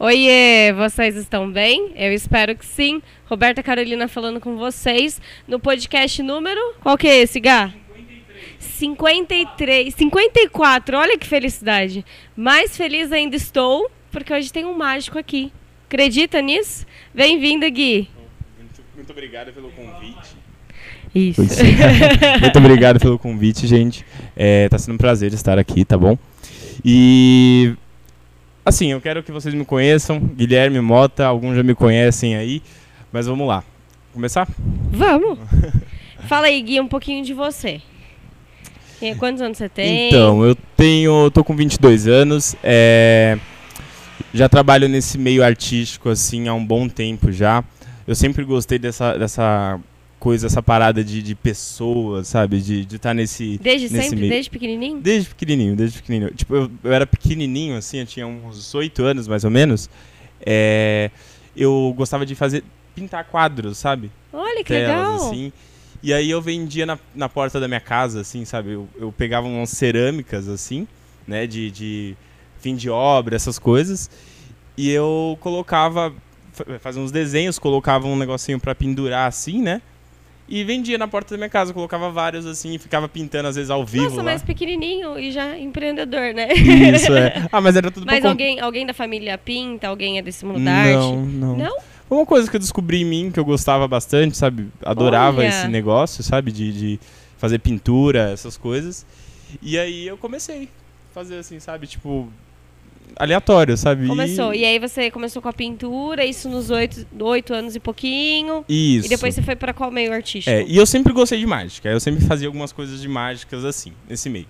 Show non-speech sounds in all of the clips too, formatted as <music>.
Oiê, vocês estão bem? Eu espero que sim. Roberta Carolina falando com vocês no podcast número. Qual que é esse, Gá? 53. 54, olha que felicidade. Mais feliz ainda estou, porque hoje tem um mágico aqui. Acredita nisso? Bem-vindo, Gui. Muito, muito obrigado pelo convite. Isso. <laughs> muito obrigado pelo convite, gente. É, tá sendo um prazer estar aqui, tá bom? E assim, eu quero que vocês me conheçam. Guilherme Mota, alguns já me conhecem aí, mas vamos lá. Começar? Vamos. <laughs> Fala aí, Gui, um pouquinho de você. Quantos anos você tem? Então, eu tenho, tô com 22 anos. É, já trabalho nesse meio artístico assim há um bom tempo já. Eu sempre gostei dessa, dessa coisa, essa parada de, de pessoas, sabe? De estar tá nesse. Desde nesse sempre? Meio. Desde pequenininho? Desde pequenininho, desde pequenininho. Tipo, eu, eu era pequenininho, assim, eu tinha uns oito anos mais ou menos. É, eu gostava de fazer. pintar quadros, sabe? Olha que Telas, legal! Assim. E aí eu vendia na, na porta da minha casa, assim, sabe? Eu, eu pegava umas cerâmicas, assim, né? De, de fim de obra, essas coisas. E eu colocava, fazia uns desenhos, colocava um negocinho para pendurar, assim, né? E vendia na porta da minha casa, colocava vários assim e ficava pintando às vezes ao vivo. Nossa, lá. mas pequenininho e já empreendedor, né? Isso, é. <laughs> Ah, mas era tudo Mas alguém, alguém da família pinta? Alguém é desse mundo da arte? Não, não. Não? Uma coisa que eu descobri em mim que eu gostava bastante, sabe? Adorava Olha. esse negócio, sabe? De, de fazer pintura, essas coisas. E aí eu comecei a fazer assim, sabe? Tipo, aleatório, sabe? Começou. E aí você começou com a pintura, isso nos oito, oito anos e pouquinho. Isso. E depois você foi pra qual meio artístico? É, e eu sempre gostei de mágica. Eu sempre fazia algumas coisas de mágicas assim, nesse meio.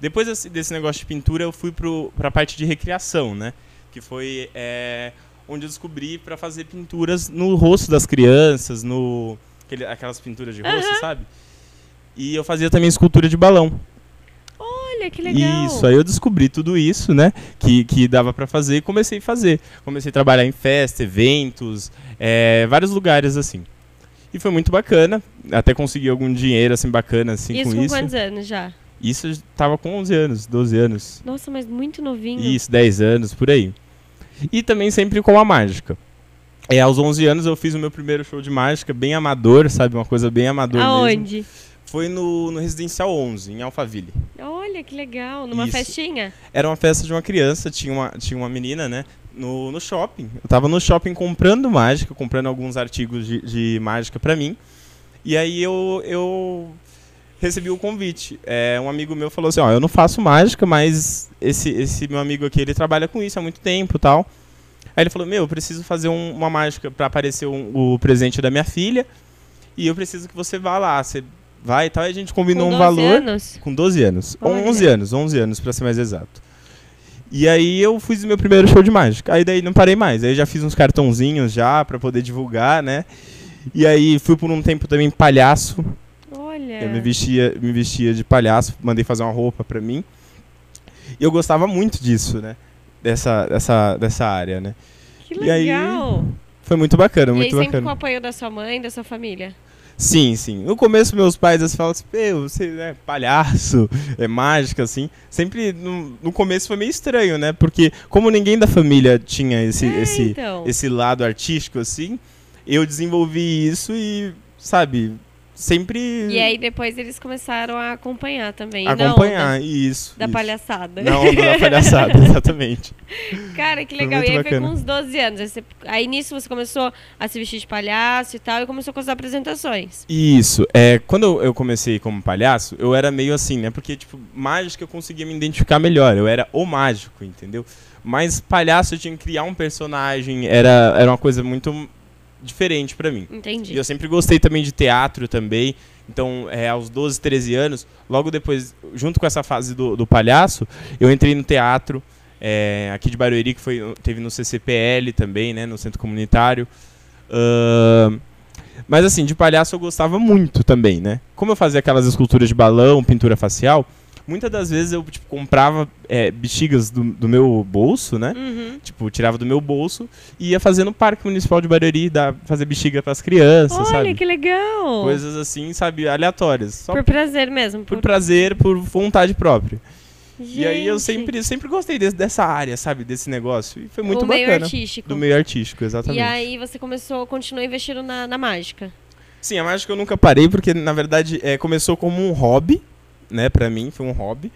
Depois desse, desse negócio de pintura, eu fui pro, pra parte de recriação, né? Que foi é, onde eu descobri pra fazer pinturas no rosto das crianças, no aquelas pinturas de rosto, Aham. sabe? E eu fazia também escultura de balão. Olha, que legal. Isso, aí eu descobri tudo isso, né? Que, que dava pra fazer e comecei a fazer. Comecei a trabalhar em festa, eventos, é, vários lugares assim. E foi muito bacana, até consegui algum dinheiro assim bacana assim isso com com isso. quantos anos já? Isso eu tava com 11 anos, 12 anos. Nossa, mas muito novinho. Isso, 10 anos, por aí. E também sempre com a mágica. É, aos 11 anos eu fiz o meu primeiro show de mágica, bem amador, sabe? Uma coisa bem amador mesmo. Aonde? Foi no, no Residencial 11, em Alphaville. Olha, que legal. Numa Isso. festinha? Era uma festa de uma criança, tinha uma, tinha uma menina, né? No, no shopping. Eu tava no shopping comprando mágica, comprando alguns artigos de, de mágica pra mim. E aí eu, eu recebi o convite. É, um amigo meu falou assim, ó, eu não faço mágica, mas esse, esse meu amigo aqui, ele trabalha com isso há muito tempo e tal. Aí ele falou, meu, eu preciso fazer um- uma mágica pra aparecer um- o presente da minha filha. E eu preciso que você vá lá. Você vai e tal. Aí a gente combinou Com um 12 valor. anos? Com 12 anos. Olha. 11 anos, 11 anos pra ser mais exato. E aí eu fiz o meu primeiro show de mágica. Aí daí não parei mais. Aí já fiz uns cartãozinhos já pra poder divulgar, né? E aí fui por um tempo também palhaço. Olha. Eu me vestia, me vestia de palhaço, mandei fazer uma roupa pra mim. E eu gostava muito disso, né? Dessa, dessa, dessa área, né? Que E aí, legal. Foi muito bacana, E aí, muito sempre com o bacana. apoio da sua mãe, da sua família? Sim, sim. No começo, meus pais assim, falavam assim, "Meu, você é palhaço, é mágica, assim. Sempre, no, no começo foi meio estranho, né? Porque como ninguém da família tinha esse, É, esse, então. esse lado artístico, assim, eu desenvolvi isso e, sabe, sempre E aí depois eles começaram a acompanhar também. acompanhar. Isso. Da isso. palhaçada. Na onda da palhaçada, <laughs> exatamente. Cara, que Foi legal. E aí foi bacana. com uns 12 anos. Aí, você- aí nisso você começou a se vestir de palhaço e tal, e começou com as apresentações. Isso. É, quando eu- eu comecei como palhaço, eu era meio assim, né? Porque, tipo, mágica eu conseguia me identificar melhor. Eu era o mágico, entendeu? Mas palhaço eu tinha que criar um personagem. Era, era uma coisa muito diferente pra mim. Entendi. E eu sempre gostei também de teatro também. Então, é, aos 12, 13 anos, logo depois, junto com essa fase do, do palhaço, eu entrei no teatro é, aqui de Barueri, que foi, teve no CCPL também, né, no Centro Comunitário. Ahn, mas assim, de palhaço eu gostava muito também, né? Como eu fazia aquelas esculturas de balão, pintura facial, muitas das vezes eu tipo, comprava é, bexigas do, do meu bolso, né? Uhum. Tipo, tirava do meu bolso e ia fazer no Parque Municipal de Barueri, dar, fazer bexiga pras crianças, Olha, sabe? que legal. Coisas assim, sabe, aleatórias. Só Por prazer mesmo. por prazer, por vontade própria. E aí eu Gente, sempre, sempre gostei desse- dessa área, sabe? Desse negócio. E foi muito o meio bacana. artístico. Do meio artístico, E exatamente. aí você começou, continuou investindo na, na mágica. Sim, a mágica eu nunca parei, porque na verdade é, começou como um hobby, né? Pra mim, foi um hobby.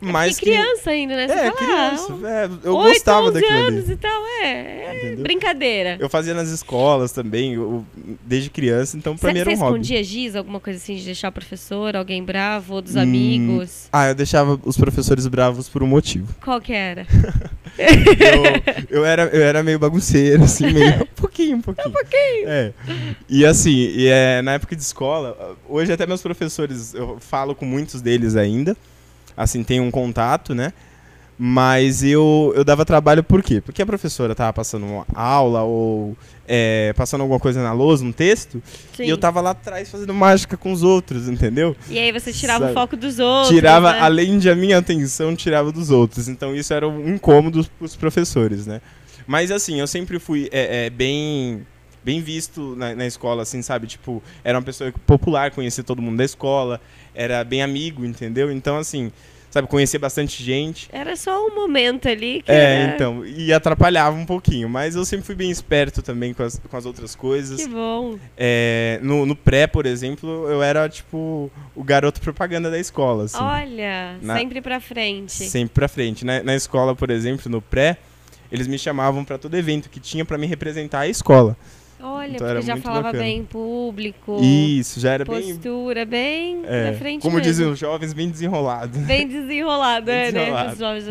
Mas e criança ainda, né? que. Você É, fala, criança. é, eu oito, gostava 11 daquilo ali. anos e tal, é. é brincadeira. Eu fazia nas escolas também, eu- desde criança, então pra Você mim era um hobby. escondia giz, alguma coisa assim, de deixar o professor, alguém bravo, ou dos Hum. amigos? Ah, eu deixava os professores bravos por um motivo. Qual que era? <laughs> Eu, eu, era, eu era meio bagunceiro, assim, meio. <laughs> Um pouquinho, um pouquinho. Um pouquinho. É. E assim, e, é, na época de escola, hoje até meus professores, eu falo com muitos deles ainda. Assim, tenho um contato, né? Mas eu, eu dava trabalho por quê? Porque a professora tava passando uma aula ou é, passando alguma coisa na lousa, um texto, Sim. e eu tava lá atrás fazendo mágica com os outros, entendeu? E aí você tirava Sabe? o foco dos outros. tirava, né? além de a minha atenção, tirava dos outros. Então isso era um incômodo pros professores, né? Mas assim, eu sempre fui é, é, bem bem visto na, na escola, assim, sabe? Tipo, era uma pessoa popular, conhecia todo mundo da escola, era bem amigo, entendeu? Então, assim, sabe, conhecia bastante gente. Era só um momento ali que É, era... então, e atrapalhava um pouquinho, mas eu sempre fui bem esperto também com as, com as outras coisas. Que bom. É, no, no pré, por exemplo, eu era, tipo, o garoto propaganda da escola, assim. Olha, Na- sempre pra frente. Sempre pra frente. Na, na escola, por exemplo, no pré, eles me chamavam pra todo evento que tinha pra me representar a escola. Olha, Então porque já falava bacana. bem em público. Isso, já era bem. postura, bem é, na frente como mesmo. dizem os jovens, bem desenrolado. Bem desenrolado, Bem é, desenrolado. né? Os jovens,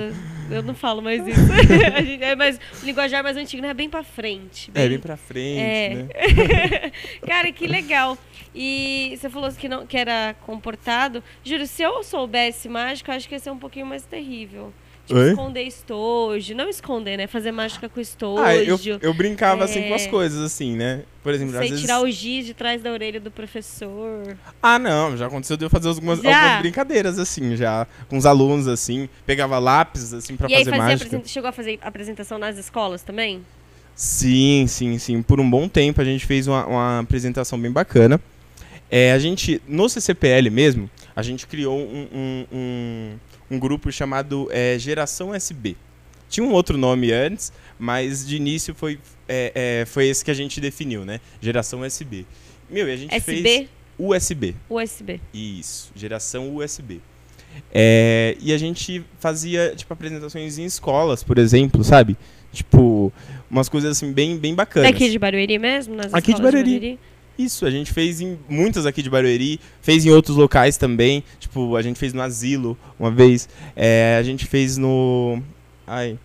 eu, eu não falo mais isso. <laughs> Gente- é mais, o linguajar mais antigo, né? Bem pra frente. É, bem pra frente, É. né? <laughs> Cara, que legal. E você falou que, não, que era comportado. Juro, se eu soubesse mágica, eu acho que ia ser um pouquinho mais terrível. Tipo, Oi? esconder estojo. Não esconder, né? Fazer mágica com estojo. Ah, eu, eu brincava assim com É. as coisas, assim, né? Por exemplo, às Sei vezes. tirar o giz de trás da orelha do professor. Ah, não, já aconteceu de eu fazer algumas, algumas brincadeiras, assim, já. Com os alunos, assim. Pegava lápis, assim, pra e aí fazer fazia mágica. apresen- chegou a fazer apresentação nas escolas também? Sim, sim, sim. Por um bom tempo a gente fez uma, uma apresentação bem bacana. É, a gente, no CCPL mesmo, a gente criou um, um, um, um grupo chamado é, Geração SB. Tinha um outro nome antes, mas de início foi, é, é, foi esse que a gente definiu, né? Geração SB. Meu, e a gente fez SB, USB. USB. Isso, geração USB. É, e a gente fazia, tipo, apresentações em escolas, por exemplo, sabe? Tipo, umas coisas assim bem, bem bacanas. Daqui de Barueri mesmo? Nas Aqui de escolas Barueri. Isso, a gente fez em muitas aqui de Barueri, fez em outros locais também. Tipo, a gente fez no Asilo uma vez. É, a gente fez no. Ai.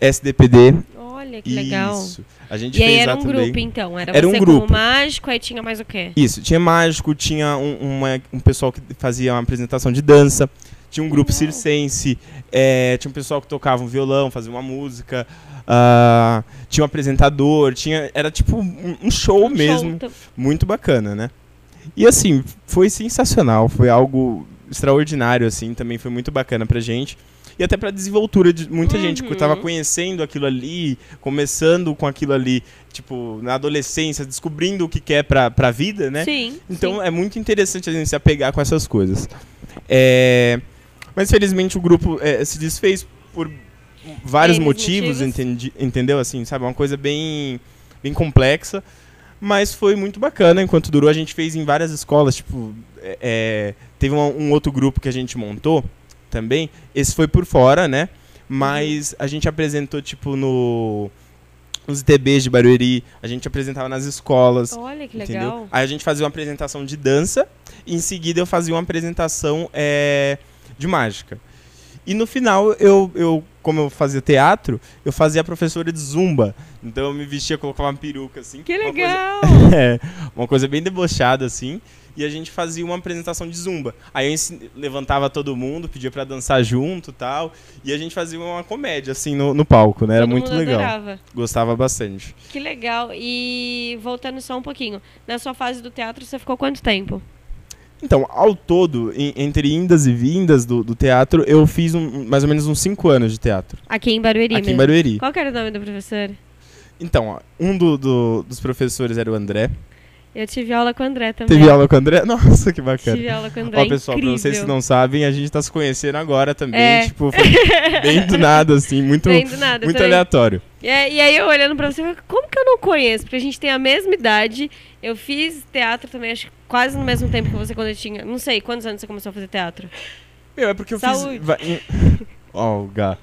SDPD. Olha, que legal. Isso. A gente E aí fez era um também. grupo, então. Era, Era um grupo. mágico, aí tinha mais o quê? Isso, tinha mágico, tinha um, uma- um pessoal que fazia uma apresentação de dança, tinha um grupo circense, é, tinha um pessoal que tocava um violão, fazia uma música, ah, tinha um apresentador, tinha, era tipo um, um show Um mesmo, show, então. muito bacana, né? E assim, foi sensacional, foi algo extraordinário, assim, também foi muito bacana pra gente. E até pra desenvoltura de muita gente, que Uhum. tava conhecendo aquilo ali, começando com aquilo ali, tipo, na adolescência, descobrindo o que quer pra, pra vida, né? Sim. Então sim. é muito interessante a gente se apegar com essas coisas. É, Mas felizmente o grupo é, se desfez por vários Eles motivos, motivos. entendi- entendeu? Assim, sabe? Uma coisa bem, bem complexa. Mas foi muito bacana enquanto durou. A gente fez em várias escolas. Tipo, é, é, teve um, um outro grupo que a gente montou também. Esse foi por fora, né? Mas a gente apresentou, tipo, no. Nos ITBs de Barueri, a gente apresentava nas escolas. Olha que Entendeu? legal. Aí a gente fazia uma apresentação de dança e em seguida eu fazia uma apresentação é, de mágica. E no final, eu, eu, como eu fazia teatro, eu fazia professora de zumba. Então eu me vestia, colocava uma peruca assim. Que uma coisa- legal. <laughs> é, uma coisa bem debochada assim. E a gente fazia uma apresentação de zumba. Aí eu ensin- levantava todo mundo, pedia pra dançar junto e tal. E a gente fazia uma comédia assim no, no palco, né? Era Todo muito legal. adorava. Gostava bastante. Que legal. E voltando só um pouquinho. Na sua fase do teatro, você ficou quanto tempo? Então, ao todo, em- entre indas e vindas do, do teatro, eu fiz um- mais ou menos uns 5 anos de teatro. Aqui em Barueri aqui em mesmo. Barueri. Qual que era o nome do professor? Então, ó, um do- do- dos professores era o André. Eu tive aula com o André também. Teve aula com o André? <laughs> Nossa, que bacana. Tive aula com o André. Ó, pessoal, pra vocês que incrível. não sabem, a gente tá se conhecendo agora também. É. Tipo, bem do nada, assim, muito, nada, muito também. aleatório. E, aí- e aí eu olhando pra você, como que eu não conheço? Porque a gente tem a mesma idade. Eu fiz teatro também, acho que quase no mesmo tempo que você quando eu tinha. Não sei, quantos anos você começou a fazer teatro? Meu, é porque eu Saúde. fiz. <laughs> Ó, o gato.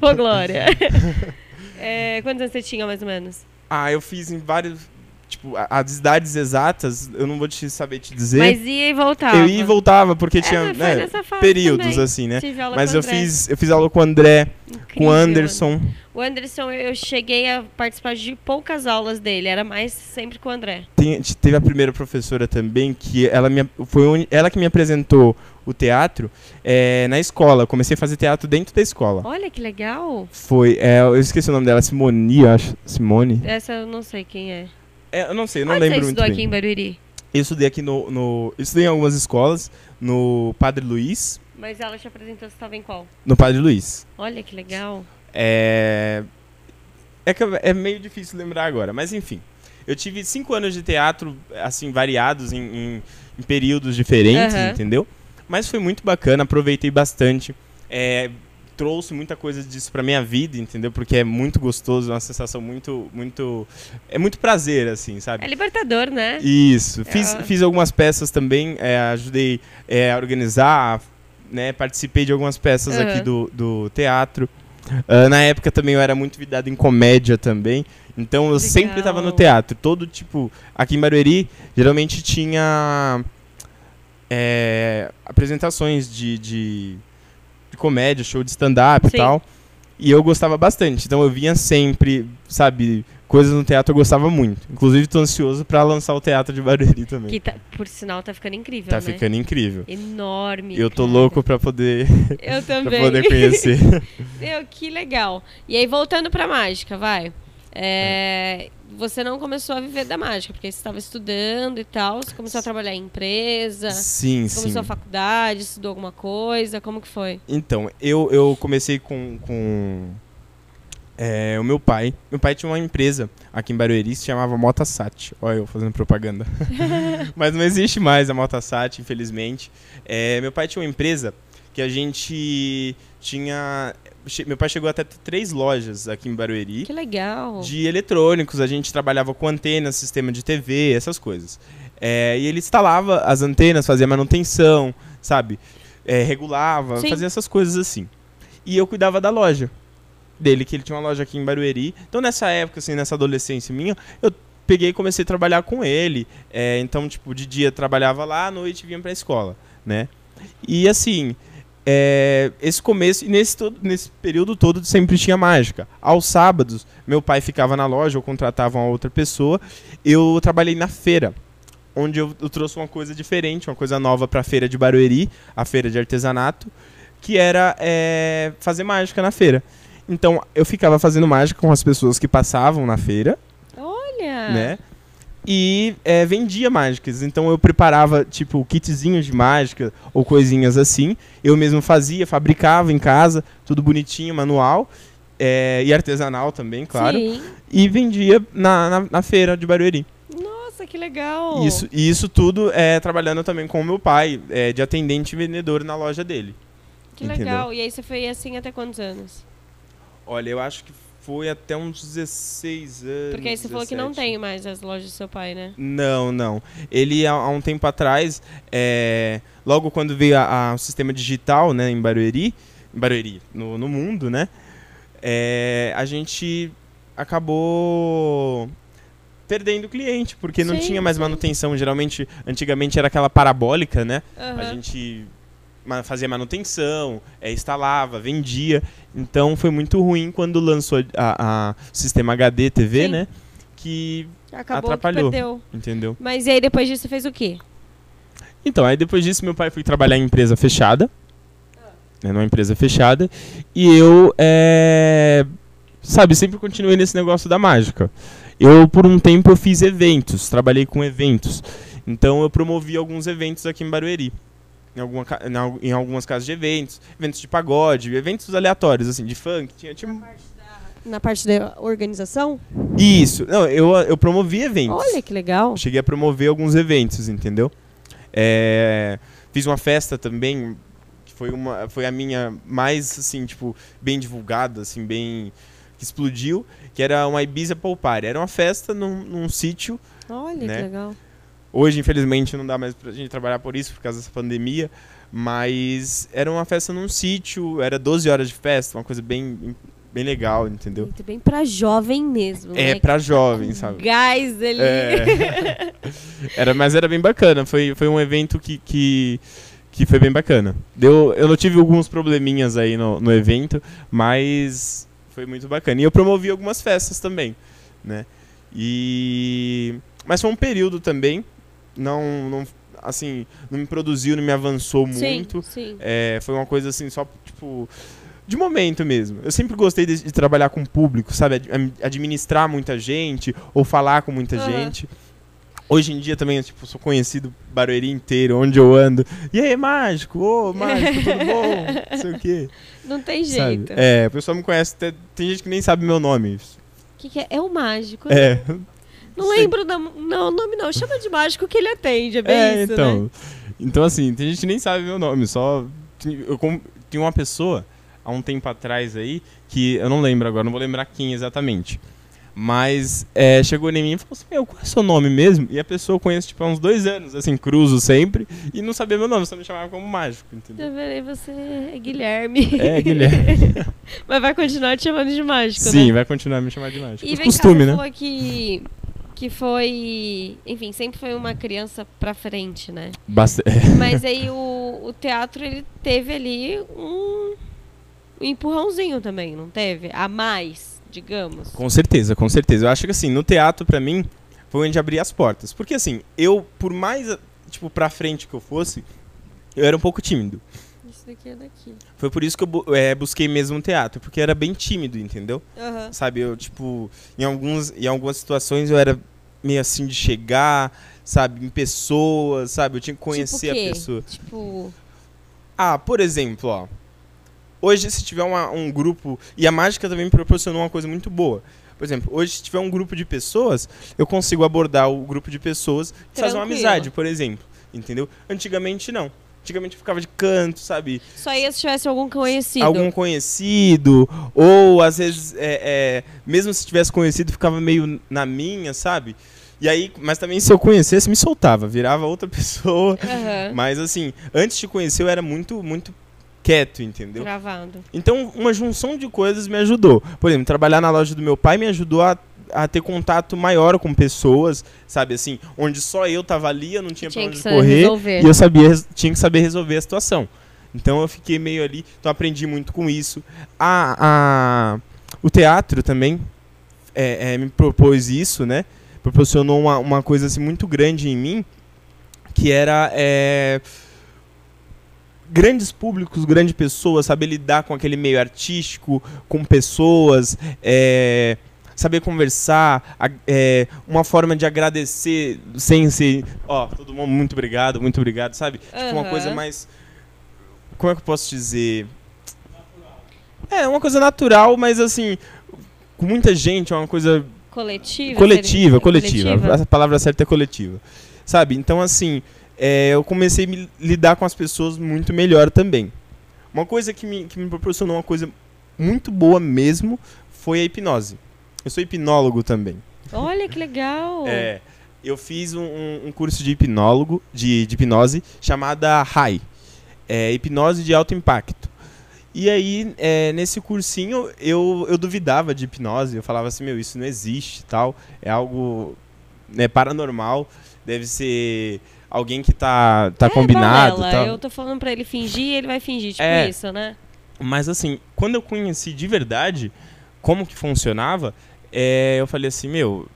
Ô, Glória. <laughs> É, quantos anos você tinha, mais ou menos? Ah, eu fiz em vários. Tipo, as idades exatas, eu não vou te saber te dizer. Mas ia e voltava. eu ia e voltava, porque É, tinha né, períodos, também. assim, né? Mas com eu André. fiz, eu fiz aula com o André, com Incrível, o Anderson. O Anderson, eu cheguei a participar de poucas aulas dele. Era mais sempre com o André. Tem- teve a primeira professora também, que ela me, foi uni- ela que me apresentou o teatro é, na escola. Eu comecei a fazer teatro dentro da escola. Olha que legal. Foi, é, eu esqueci o nome dela, Simone, acho. Simone? Essa eu não sei quem é. É, eu não sei, eu não Onde lembro você muito estudou bem. aqui em Barueri? Eu estudei aqui no, no. Eu estudei em algumas escolas, no Padre Luiz. Mas ela te apresentou, você estava em qual? No Padre Luiz. Olha que legal. É. É, que é meio difícil lembrar agora, mas enfim. Eu tive cinco anos de teatro, assim, variados em, em- em períodos diferentes, Aham. entendeu? Mas foi muito bacana, aproveitei bastante. É, trouxe muita coisa disso pra minha vida, entendeu? Porque é muito gostoso, é uma sensação muito, muito... É muito prazer, assim, sabe? É libertador, né? Isso. Fiz, Ah. fiz algumas peças também, é, ajudei é, a organizar, né? Participei de algumas peças Aham. aqui do, do teatro. Ah, na época também eu era muito vidado em comédia também. Então eu sempre estava no Legal. teatro. Todo tipo. Aqui em Barueri, geralmente tinha é, apresentações de, de comédia, show de stand-up e tal. E eu gostava bastante. Então eu vinha sempre, sabe, coisas no teatro eu gostava muito. Inclusive tô ansioso pra lançar o teatro de Barueri também. Que tá- por sinal tá ficando incrível, tá né? ficando incrível. Enorme. Eu tô cara. louco pra poder, Eu <laughs> pra também. poder conhecer. <laughs> Meu, que legal. E aí, voltando pra mágica, vai. É, Você não começou a viver da mágica, porque você estava estudando e tal. Você começou a trabalhar em empresa, sim, começou sim. a faculdade, estudou alguma coisa. Como que foi? Então, eu, eu comecei com, com é, o meu pai. Meu pai tinha uma empresa aqui em Barueri, se chamava Motasat. Olha eu fazendo propaganda. <laughs> <laughs> Mas não existe mais a Motasat, infelizmente. É, meu pai tinha uma empresa que a gente tinha... Meu pai chegou até três lojas aqui em Barueri. Que legal. de eletrônicos, a gente trabalhava com antenas, sistema de TV, essas coisas. É, e ele instalava as antenas, fazia manutenção, sabe? É, regulava, Sim. fazia essas coisas assim. E eu cuidava da loja dele, que ele tinha uma loja aqui em Barueri. Então nessa época, assim, nessa adolescência minha, eu peguei e comecei a trabalhar com ele. É, então, tipo, de dia trabalhava lá, à noite vinha pra escola, né? E assim, é, esse começo, e nesse, todo, nesse período todo sempre tinha mágica. Aos sábados, meu pai ficava na loja, ou contratava uma outra pessoa. Eu trabalhei na feira, onde eu, eu trouxe uma coisa diferente, uma coisa nova para a feira de Barueri, a feira de artesanato, que era é, fazer mágica na feira. Então eu ficava fazendo mágica com as pessoas que passavam na feira, Olha. né? E é, vendia mágicas. Então eu preparava, tipo, kitzinhos de mágica ou coisinhas assim. Eu mesmo fazia, fabricava em casa, tudo bonitinho, manual. é, e artesanal também, claro. Sim. E vendia na, na, na feira de Barueri. Nossa, que legal. Isso, e isso tudo é trabalhando também com o meu pai, é, de atendente e vendedor na loja dele. Que entendeu? legal. E aí você foi assim até quantos anos? Olha, eu acho que foi até uns 16 anos. Porque aí você falou que não 17. tem mais as lojas do seu pai, né? Não, não. Ele, há, há um tempo atrás, é, logo quando veio a- a- o sistema digital né, em Barueri, em Barueri, no, no mundo, né? é, a gente acabou perdendo cliente, porque não Sim, tinha mais sim. manutenção. Geralmente, antigamente era aquela parabólica, né? A Aham. gente fazia manutenção, é, instalava, vendia. Então foi muito ruim quando lançou o sistema HD TV, Sim. né? Que Acabou que atrapalhou. perdeu. Entendeu? Mas e aí depois disso você fez o quê? Então, aí depois disso, meu pai foi trabalhar em empresa fechada. Né, numa empresa fechada. E eu, é, sabe, sempre continuei nesse negócio da mágica. Eu, por um tempo, eu fiz eventos, trabalhei com eventos. Então, eu promovi alguns eventos aqui em Barueri. Em, alguma, ca- em al- em algumas casas de eventos, eventos de pagode, eventos aleatórios, assim, de funk. Tinha, tinha, Na parte da organização? Isso. Não, eu, eu promovi eventos. Olha que legal. Cheguei a promover alguns eventos, entendeu? É, fiz uma festa também, que foi, uma, foi a minha mais, assim, tipo, bem divulgada, assim, bem... que explodiu, que era uma Ibiza Poupar. Era uma festa num, num sítio. Olha né? que legal. Hoje, infelizmente, não dá mais pra gente trabalhar por isso, por causa dessa pandemia. Mas era uma festa num sítio, era 12 horas de festa, uma coisa bem, bem legal, entendeu? Muito bem pra jovem mesmo. É, né? pra jovem, sabe? Gás ali. É. <laughs> era, mas era bem bacana. Foi, foi um evento que, que, que foi bem bacana. Deu, eu não tive alguns probleminhas aí no, no evento, mas foi muito bacana. E eu promovi algumas festas também, né? E... Mas foi um período também, não, não, assim, não me produziu, não me avançou sim, muito. sim. É, foi uma coisa assim, só, tipo, de momento mesmo. Eu sempre gostei de, de trabalhar com o público, sabe? Ad- Administrar muita gente, ou falar com muita Aham. gente. Hoje em dia também, eu, tipo, sou conhecido Barueri inteiro, onde eu ando. E aí, mágico? Ô, <laughs> mágico, tudo bom? Não sei o quê. Não tem sabe? jeito. É, o pessoal me conhece, até- tem gente que nem sabe meu nome. O que, que é? É o mágico. né? É, <laughs> Não sei. lembro da, não, o nome não. Chama de mágico que ele atende. É bem é isso, então. né? Então, assim, tem gente nem sabe meu nome, só. Eu tinha uma pessoa, há um tempo atrás aí, que eu não lembro agora, não vou lembrar quem exatamente. Mas é, chegou em mim e falou assim: Meu, qual é o seu nome mesmo? E a pessoa eu conheço tipo, há uns dois anos, assim, cruzo sempre, e não sabia meu nome, só me chamava como mágico, entendeu? Eu verei você é Guilherme. É, Guilherme. <laughs> Mas vai continuar te chamando de mágico, Sim, né? vai continuar me chamando de mágico. E vem costume, cá, né? falou que, que foi... Enfim, sempre foi uma criança pra frente, né? Basta- Mas aí o, o teatro, ele teve ali um, um empurrãozinho também, não teve? A mais, digamos. Com certeza, com certeza. Eu acho que assim, no teatro, pra mim, foi onde abri as portas. Porque assim, eu, por mais, tipo, pra frente que eu fosse, eu era um pouco tímido. Isso daqui é daqui. Foi por isso que eu é, busquei mesmo o teatro, porque eu era bem tímido, entendeu? Aham. Sabe, eu, tipo, em, alguns, em algumas situações eu era meio assim de chegar, sabe, em pessoas, sabe? Eu tinha que conhecer tipo a pessoa. Tipo, Ah, por exemplo, ó. Hoje, se tiver uma- um grupo. E a mágica também me proporcionou uma coisa muito boa. Por exemplo, hoje, se tiver um grupo de pessoas, eu consigo abordar o grupo de pessoas e fazer uma amizade, por exemplo. Entendeu? Antigamente, não. Antigamente eu ficava de canto, sabe? só ia se tivesse algum conhecido. Algum conhecido. Ou, às vezes, é, é, mesmo se tivesse conhecido, ficava meio na minha, sabe? E aí, mas também se eu conhecesse, me soltava, virava outra <laughs> pessoa. Aham. Mas assim, antes de conhecer, eu era muito, muito quieto, entendeu? Gravado. Então, uma junção de coisas me ajudou. Por exemplo, trabalhar na loja do meu pai me ajudou a, a ter contato maior com pessoas, sabe assim, onde só eu tava ali, eu não tinha, Tinha pra onde correr resolver. e eu sabia, tinha que saber resolver a situação. Então eu fiquei meio ali, então aprendi muito com isso. A, a, o teatro também é, é, me propôs isso, né? Proporcionou uma, uma coisa assim, muito grande em mim, que era é, grandes públicos, grandes pessoas, saber lidar com aquele meio artístico, com pessoas, é, saber conversar, a- é, uma forma de agradecer sem ser, ó, todo mundo muito obrigado, muito obrigado, sabe? Tipo, uma coisa mais, como é que eu posso dizer? É, uma coisa natural, mas assim, com muita gente, é uma coisa Coletiva? coletiva, seria- coletiva. A palavra certa é coletiva. Sabe? Então, assim, é, eu comecei a me lidar com as pessoas muito melhor também. Uma coisa que me, que me proporcionou uma coisa muito boa mesmo foi a hipnose. Eu sou hipnólogo também. Olha que legal. <laughs> É, eu fiz um, um- curso de hipnólogo, de, de hipnose, chamada HAI. É, hipnose de alto impacto. E aí, é, nesse cursinho, eu, eu duvidava de hipnose. Eu falava assim, meu, isso não existe tal. É algo né, paranormal. Deve ser alguém que tá, tá É, combinado balela. Eu tô falando pra ele fingir, ele vai fingir. Tipo É. isso, né? Mas assim, quando eu conheci de verdade como que funcionava, é, eu falei assim, meu,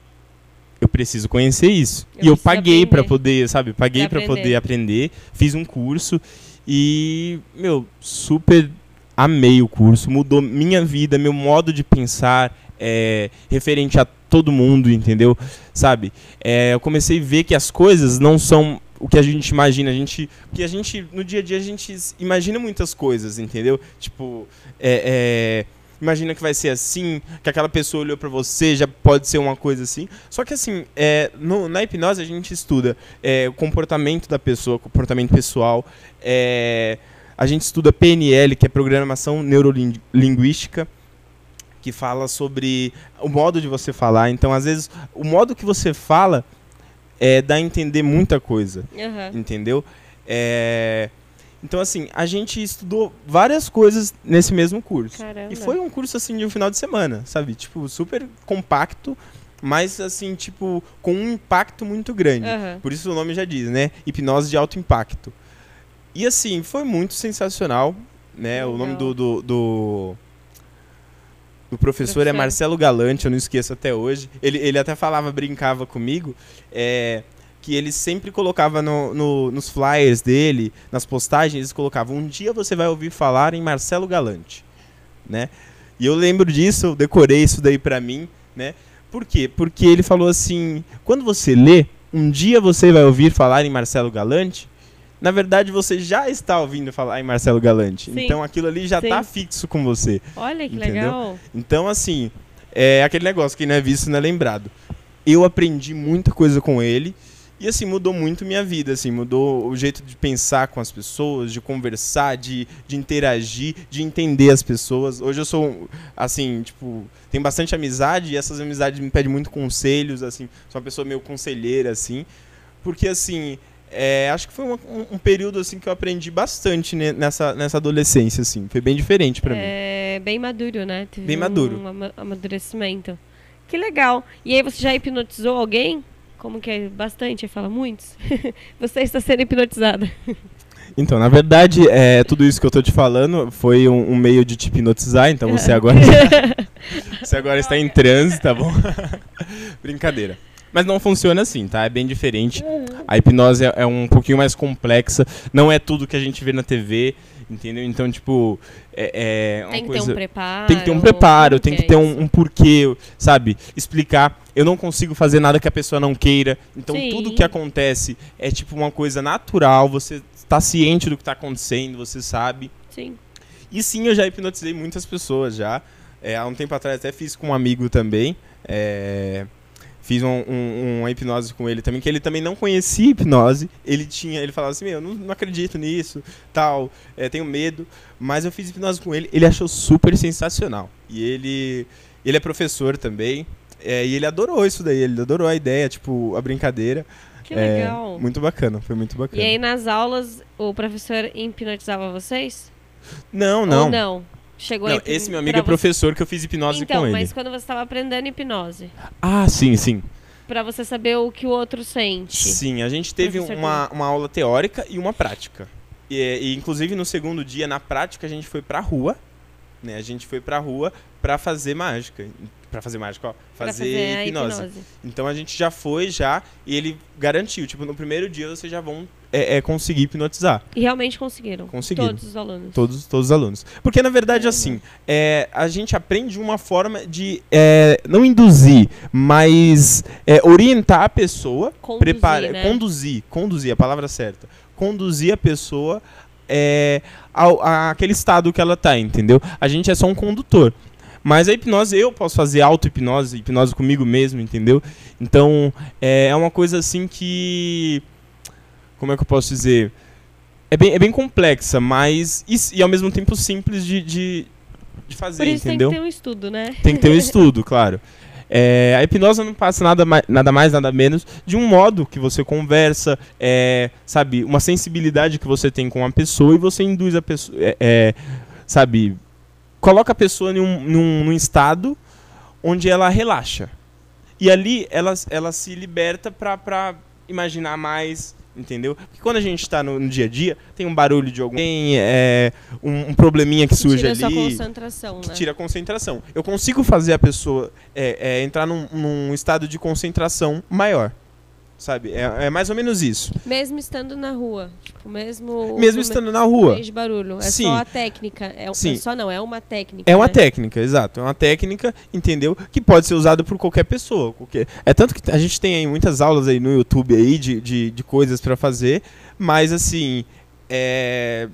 eu preciso conhecer isso. Eu e eu paguei pra poder, sabe, paguei pra poder aprender, fiz um curso e, meu, super amei o curso, mudou minha vida, meu modo de pensar, é, referente a todo mundo, entendeu? Sabe? É, eu comecei a ver que as coisas não são o que a gente imagina, a gente, porque a gente no dia a dia a gente imagina muitas coisas, entendeu? Tipo, é, é, imagina que vai ser assim, que aquela pessoa olhou para você, já pode ser uma coisa assim. Só que assim, é, no, na hipnose a gente estuda é, o comportamento da pessoa, comportamento pessoal, é, a gente estuda PNL, que é Programação Neurolinguística, que fala sobre o modo de você falar. Então, às vezes, o modo que você fala é, dá a entender muita coisa, Aham. entendeu? É, então, assim, a gente estudou várias coisas nesse mesmo curso. Caramba. E foi um curso, assim, de um final de semana, sabe? Tipo, super compacto, mas, assim, tipo, com um impacto muito grande. Aham. Por isso o nome já diz, né? Hipnose de alto impacto. E, assim, foi muito sensacional, né? O nome Legal. do... do, do professor é Professor. Marcelo Galante, eu não esqueço até hoje. Ele, ele até falava, brincava comigo, é, que ele sempre colocava no, no- nos flyers dele, nas postagens, eles colocavam, um dia você vai ouvir falar em Marcelo Galante, né? E eu lembro disso, eu decorei isso daí pra mim, né? Por quê? Porque ele falou assim, quando você lê, um dia você vai ouvir falar em Marcelo Galante, na verdade você já está ouvindo falar em Marcelo Galante. Sim. Então aquilo ali já Sim. tá fixo com você. Olha que Entendeu? legal. Então, assim, é aquele negócio que não é visto, não é lembrado. Eu aprendi muita coisa com ele e, assim, mudou muito minha vida, assim, mudou o jeito de pensar com as pessoas, de conversar, de, de interagir, de entender as pessoas. Hoje eu sou, assim, tipo, tenho bastante amizade e essas amizades me pedem muito conselhos, assim, sou uma pessoa meio conselheira, assim, porque, assim, é, acho que foi uma- um, um período, assim, que eu aprendi bastante ne- nessa, nessa adolescência, assim, foi bem diferente pra mim. É bem maduro, né? Teve Bem um maduro. ama- amadurecimento. Que legal. E aí você já hipnotizou alguém? Como que é? Bastante, fala muitos. <laughs> você está sendo hipnotizada. Então, na verdade, é, tudo isso que eu tô te falando foi um, um meio de te hipnotizar, então você <laughs> agora, você agora está em transe, tá bom? <laughs> Brincadeira. Mas não funciona assim, tá? É bem diferente. A hipnose é, é um pouquinho mais complexa, não é tudo que a gente vê na TV, entendeu? Então, tipo, é, é Tem que coisa... ter um preparo. Tem que ter um preparo, tem que é ter isso? um, um porquê, sabe? Explicar. Eu não consigo fazer nada que a pessoa não queira. Então Sim. tudo que acontece é tipo uma coisa natural. Você está ciente do que está acontecendo, você sabe. Sim. E sim, eu já hipnotizei muitas pessoas já. É, há um tempo atrás até fiz com um amigo também. É, fiz um- um- uma hipnose com ele também, que ele também não conhecia hipnose. Ele tinha, ele falava assim, meu, eu não, não acredito nisso, tal, é, tenho medo. Mas eu fiz hipnose com ele, ele achou super sensacional. E ele, ele é professor também. É, e ele adorou isso daí, ele adorou a ideia, tipo, a brincadeira. Que É, legal. muito bacana, foi muito bacana. E aí nas aulas o professor hipnotizava vocês? não, Ou não. não? Chegou Não, esse meu amigo é professor que eu fiz hipnose você... Então, com ele. mas quando você estava aprendendo hipnose, Ah, sim, sim. Pra você saber o que o outro sente. Sim, a gente teve Professor uma, uma aula teórica e uma prática. E, e, inclusive no segundo dia, na prática, a gente foi pra rua, né? A gente foi pra rua pra fazer mágica. Pra fazer mágica, ó. Pra Fazer, a hipnose. Então a gente já foi já e ele garantiu, tipo, no primeiro dia vocês já vão é, é, conseguir hipnotizar. E realmente conseguiram. Conseguiram. Todos os alunos. Todos, todos os alunos. Porque, na verdade, Caramba. assim, é, a gente aprende uma forma de é, não induzir, mas é, orientar a pessoa, Conduzir, prepara, né? conduzir, conduzir, a palavra certa, conduzir a pessoa é, ao, àquele estado que ela tá, entendeu? A gente é só um condutor. Mas a hipnose, eu posso fazer auto-hipnose, hipnose comigo mesmo, entendeu? Então, é, é uma coisa assim que. Como é que eu posso dizer? É bem, é bem complexa, mas. E, e ao mesmo tempo simples de, de, de fazer, Por isso entendeu? tem que ter um estudo, né? Tem que ter um <laughs> estudo, claro. É, a hipnose não passa nada mais, nada mais, nada menos de um modo que você conversa, é, sabe, uma sensibilidade que você tem com a pessoa e você induz a pessoa, é, é, sabe, coloca a pessoa em um, num, num estado onde ela relaxa. E ali ela, ela se liberta pra imaginar mais, entendeu? Porque quando a gente tá no, no dia a dia, tem um barulho de alguém, é, um, um probleminha que surge Tira ali sua concentração, que né? tira a concentração. Eu consigo fazer a pessoa é, é, entrar num, num estado de concentração maior. Sabe? É, é mais ou menos isso. Mesmo estando na rua. Tipo, mesmo. Mesmo estando na rua. de barulho. É Sim. só a técnica. É, Sim. é só não, é uma técnica. É uma né? técnica, exato. É uma técnica, entendeu? Que pode ser usada por qualquer pessoa. Qualquer... É tanto que a gente tem aí muitas aulas aí no YouTube aí de, de, de coisas pra fazer, mas assim. É...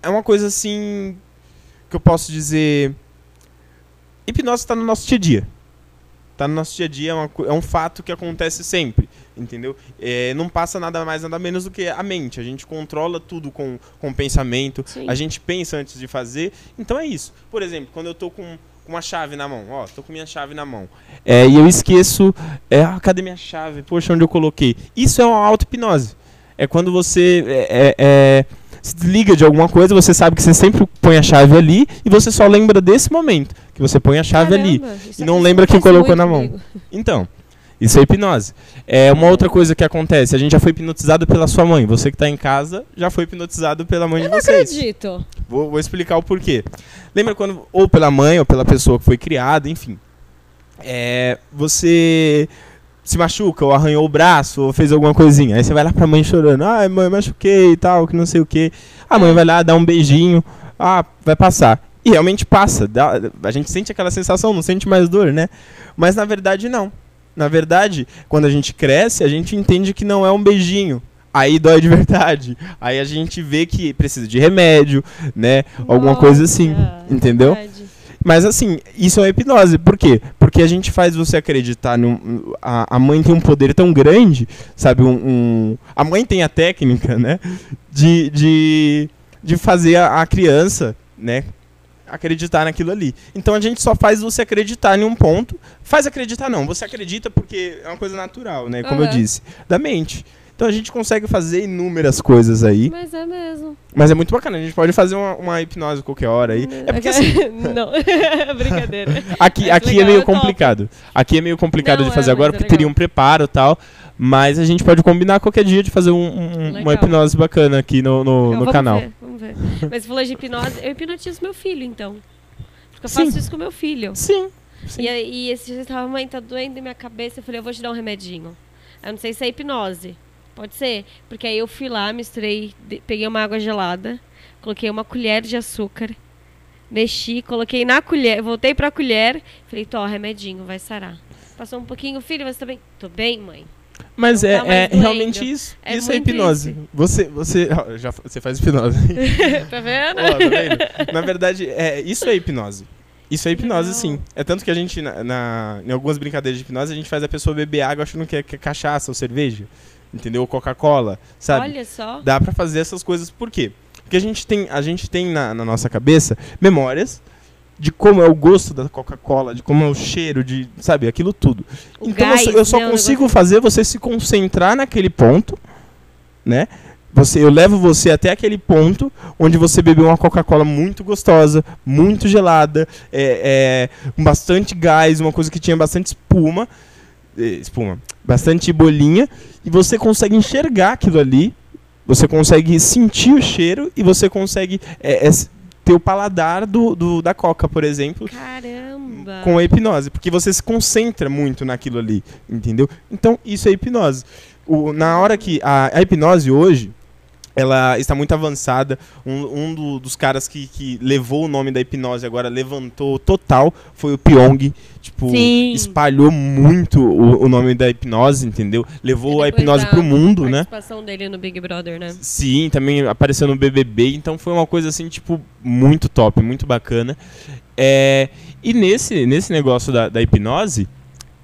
é uma coisa assim. que eu posso dizer. hipnose está no nosso dia a dia. Está no nosso dia a dia, é, uma, é um fato que acontece sempre, entendeu? É, não passa nada mais, nada menos do que a mente. A gente controla tudo com, com o pensamento, Sim. a gente pensa antes de fazer. Então é isso. Por exemplo, quando eu tô com com uma chave na mão, ó, tô com minha chave na mão. É, e eu esqueço, é, ah, cadê minha chave? Poxa, onde eu coloquei? Isso é uma auto-hipnose. É quando você é, é, é, se desliga de alguma coisa, você sabe que você sempre põe a chave ali e você só lembra desse momento que você põe a chave ali. Caramba, isso e não isso lembra quem colocou na mão. comigo. Então, isso é hipnose. É uma outra coisa que acontece, a gente já foi hipnotizado pela sua mãe. Você que está em casa já foi hipnotizado pela mãe Eu de não vocês. acredito. Vou, vou explicar o porquê. Lembra quando, ou pela mãe, ou pela pessoa que foi criada, enfim. É, você se machuca, ou arranhou o braço, ou fez alguma coisinha. Aí você vai lá pra mãe chorando. Ai, mãe, machuquei e tal, que não sei o quê. A mãe vai lá, dá um beijinho. Ah, vai passar. E realmente passa. dá- a gente sente aquela sensação, não sente mais dor, né? Mas na verdade, não. Na verdade, quando a gente cresce, a gente entende que não é um beijinho. Aí dói de <laughs> verdade. Aí a gente vê que precisa de remédio, né? Alguma coisa assim, Nossa, entendeu? verdade. Mas assim, isso é hipnose. Por quê? Porque a gente faz você acreditar num. A, a mãe tem um poder tão grande, sabe? Um, um- a mãe tem a técnica, né? De, de, de fazer a, a criança, né? Acreditar naquilo ali. Então a gente só faz você acreditar em um ponto. Faz acreditar, não. Você acredita porque é uma coisa natural, né? Como eu Aham. disse. Da mente. Então a gente consegue fazer inúmeras coisas aí. Mas é mesmo. Mas é muito bacana. A gente pode fazer uma, uma hipnose qualquer hora aí. É porque assim. <laughs> não, <laughs> brincadeira. <laughs> Aqui, aqui é legal, meio é complicado. Aqui é meio complicado Não, de fazer é, agora, é porque teria um preparo e tal. Mas a gente pode combinar qualquer dia de fazer um- um- uma hipnose bacana aqui no, no, no vamos canal. Ver, vamos ver. Mas você falou de hipnose, eu hipnotizo meu filho, então. Porque eu Sim. faço isso com meu filho. Sim. Sim. E, e esse dia eu tava, mãe, tá doendo em minha cabeça. Eu falei, eu vou te dar um remedinho. Eu não sei se é hipnose. Pode ser. Porque aí eu fui lá, misturei, peguei uma água gelada, coloquei uma colher de açúcar, mexi, coloquei na colher, voltei pra colher, falei, tô, remedinho, vai sarar. Passou um pouquinho, filho, você tá bem? Tô bem, mãe. Mas Não é, tá mais é realmente isso. É isso é hipnose. isso. Você, você, já, você faz hipnose. <laughs> tá vendo? Ó, tá vendo? Na verdade, é, isso é hipnose. Isso é hipnose, Legal. sim. É tanto que a gente, na, na- em algumas brincadeiras de hipnose, a gente faz a pessoa beber água achando que é, que é cachaça ou cerveja. Entendeu? Ou Coca-Cola, sabe? Olha só. Dá pra fazer essas coisas. Por quê? Porque a gente tem, a gente tem na, na nossa cabeça memórias de como é o gosto da Coca-Cola, de como é o cheiro, de, sabe, aquilo tudo. O então gás, eu só, eu só né, o consigo fazer você se concentrar naquele ponto, né? Você, eu levo você até aquele ponto onde você bebeu uma Coca-Cola muito gostosa, muito gelada, é, é, com bastante gás, uma coisa que tinha bastante espuma, eh, espuma, bastante bolinha, e você consegue enxergar aquilo ali, você consegue sentir o cheiro e você consegue é, é, ter o paladar do, do- da Coca, por exemplo, Caramba. com a hipnose, porque você se concentra muito naquilo ali, entendeu? Então isso é hipnose. O- na hora que a, a hipnose hoje ela está muito avançada. Um, um do- dos caras que, que levou o nome da hipnose agora levantou total foi o Pyong. Tipo, Sim. espalhou muito o, o nome da hipnose, entendeu? Levou a hipnose pro mundo, né? participação dele no Big Brother, né? Sim, também apareceu no BBB, então foi uma coisa assim, tipo, muito top, muito bacana. É, e nesse, nesse negócio da, da hipnose,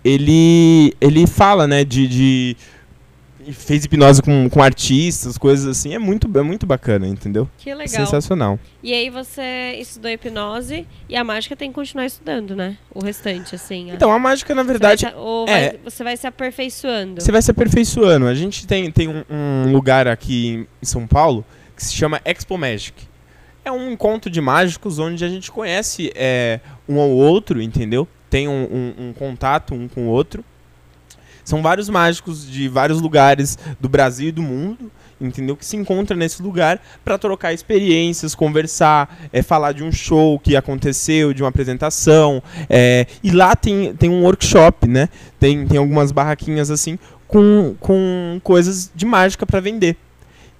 ele, ele fala, né, de, de- fez hipnose com, com artistas, coisas assim, é muito, é muito bacana, entendeu? Que legal. Sensacional. E aí você estudou hipnose e a mágica tem que continuar estudando, né? O restante, assim. Então, a mágica, na Você vai verdade, ou é- vai- você vai se aperfeiçoando. Você vai se aperfeiçoando. A gente tem, tem um, um lugar aqui em São Paulo que se chama Expo Magic. É um encontro de mágicos onde a gente conhece é, um ao outro, entendeu? Tem um, um- um contato um com o outro. São vários mágicos de vários lugares do Brasil e do mundo, entendeu? Que se encontram nesse lugar para trocar experiências, conversar, é, falar de um show que aconteceu, de uma apresentação. é, e lá tem, tem um workshop, né? Tem, tem algumas barraquinhas assim com, com coisas de mágica para vender.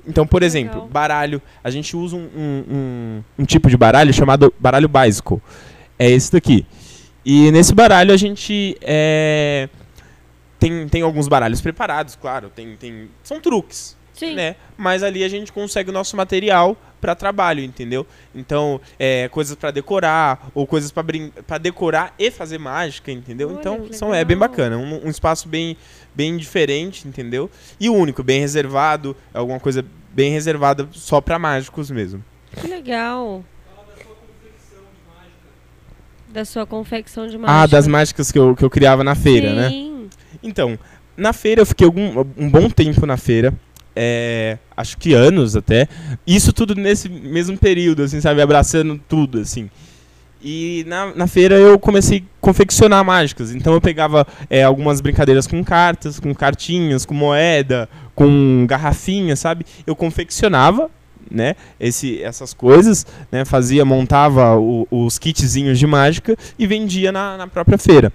Então, por Legal. exemplo, baralho. A gente usa um, um, um- um tipo de baralho chamado baralho básico. É esse daqui. E nesse baralho a gente é, tem, tem alguns baralhos preparados, claro. Tem, tem, são truques. Sim. né? Mas ali a gente consegue o nosso material para trabalho, entendeu? Então, é, coisas para decorar ou coisas para decorar e fazer mágica, entendeu? Olha, então, são é bem bacana, um, um espaço bem bem diferente, entendeu? E único, bem reservado, é alguma coisa bem reservada só para mágicos mesmo. Que legal. Da sua confecção de mágica. Ah, das mágicas que eu, que eu criava na feira, né? Então, na feira eu fiquei algum, um bom tempo na feira. é, acho que anos até. Isso tudo nesse mesmo período, assim, sabe? Abraçando tudo, assim. E na, na feira eu comecei a confeccionar mágicas. Então eu pegava é, algumas brincadeiras com cartas, com cartinhas, com moeda, com garrafinha, sabe? Eu confeccionava, né? Esse, essas coisas, né? Fazia, montava o- os kitzinhos de mágica e vendia na, na própria feira.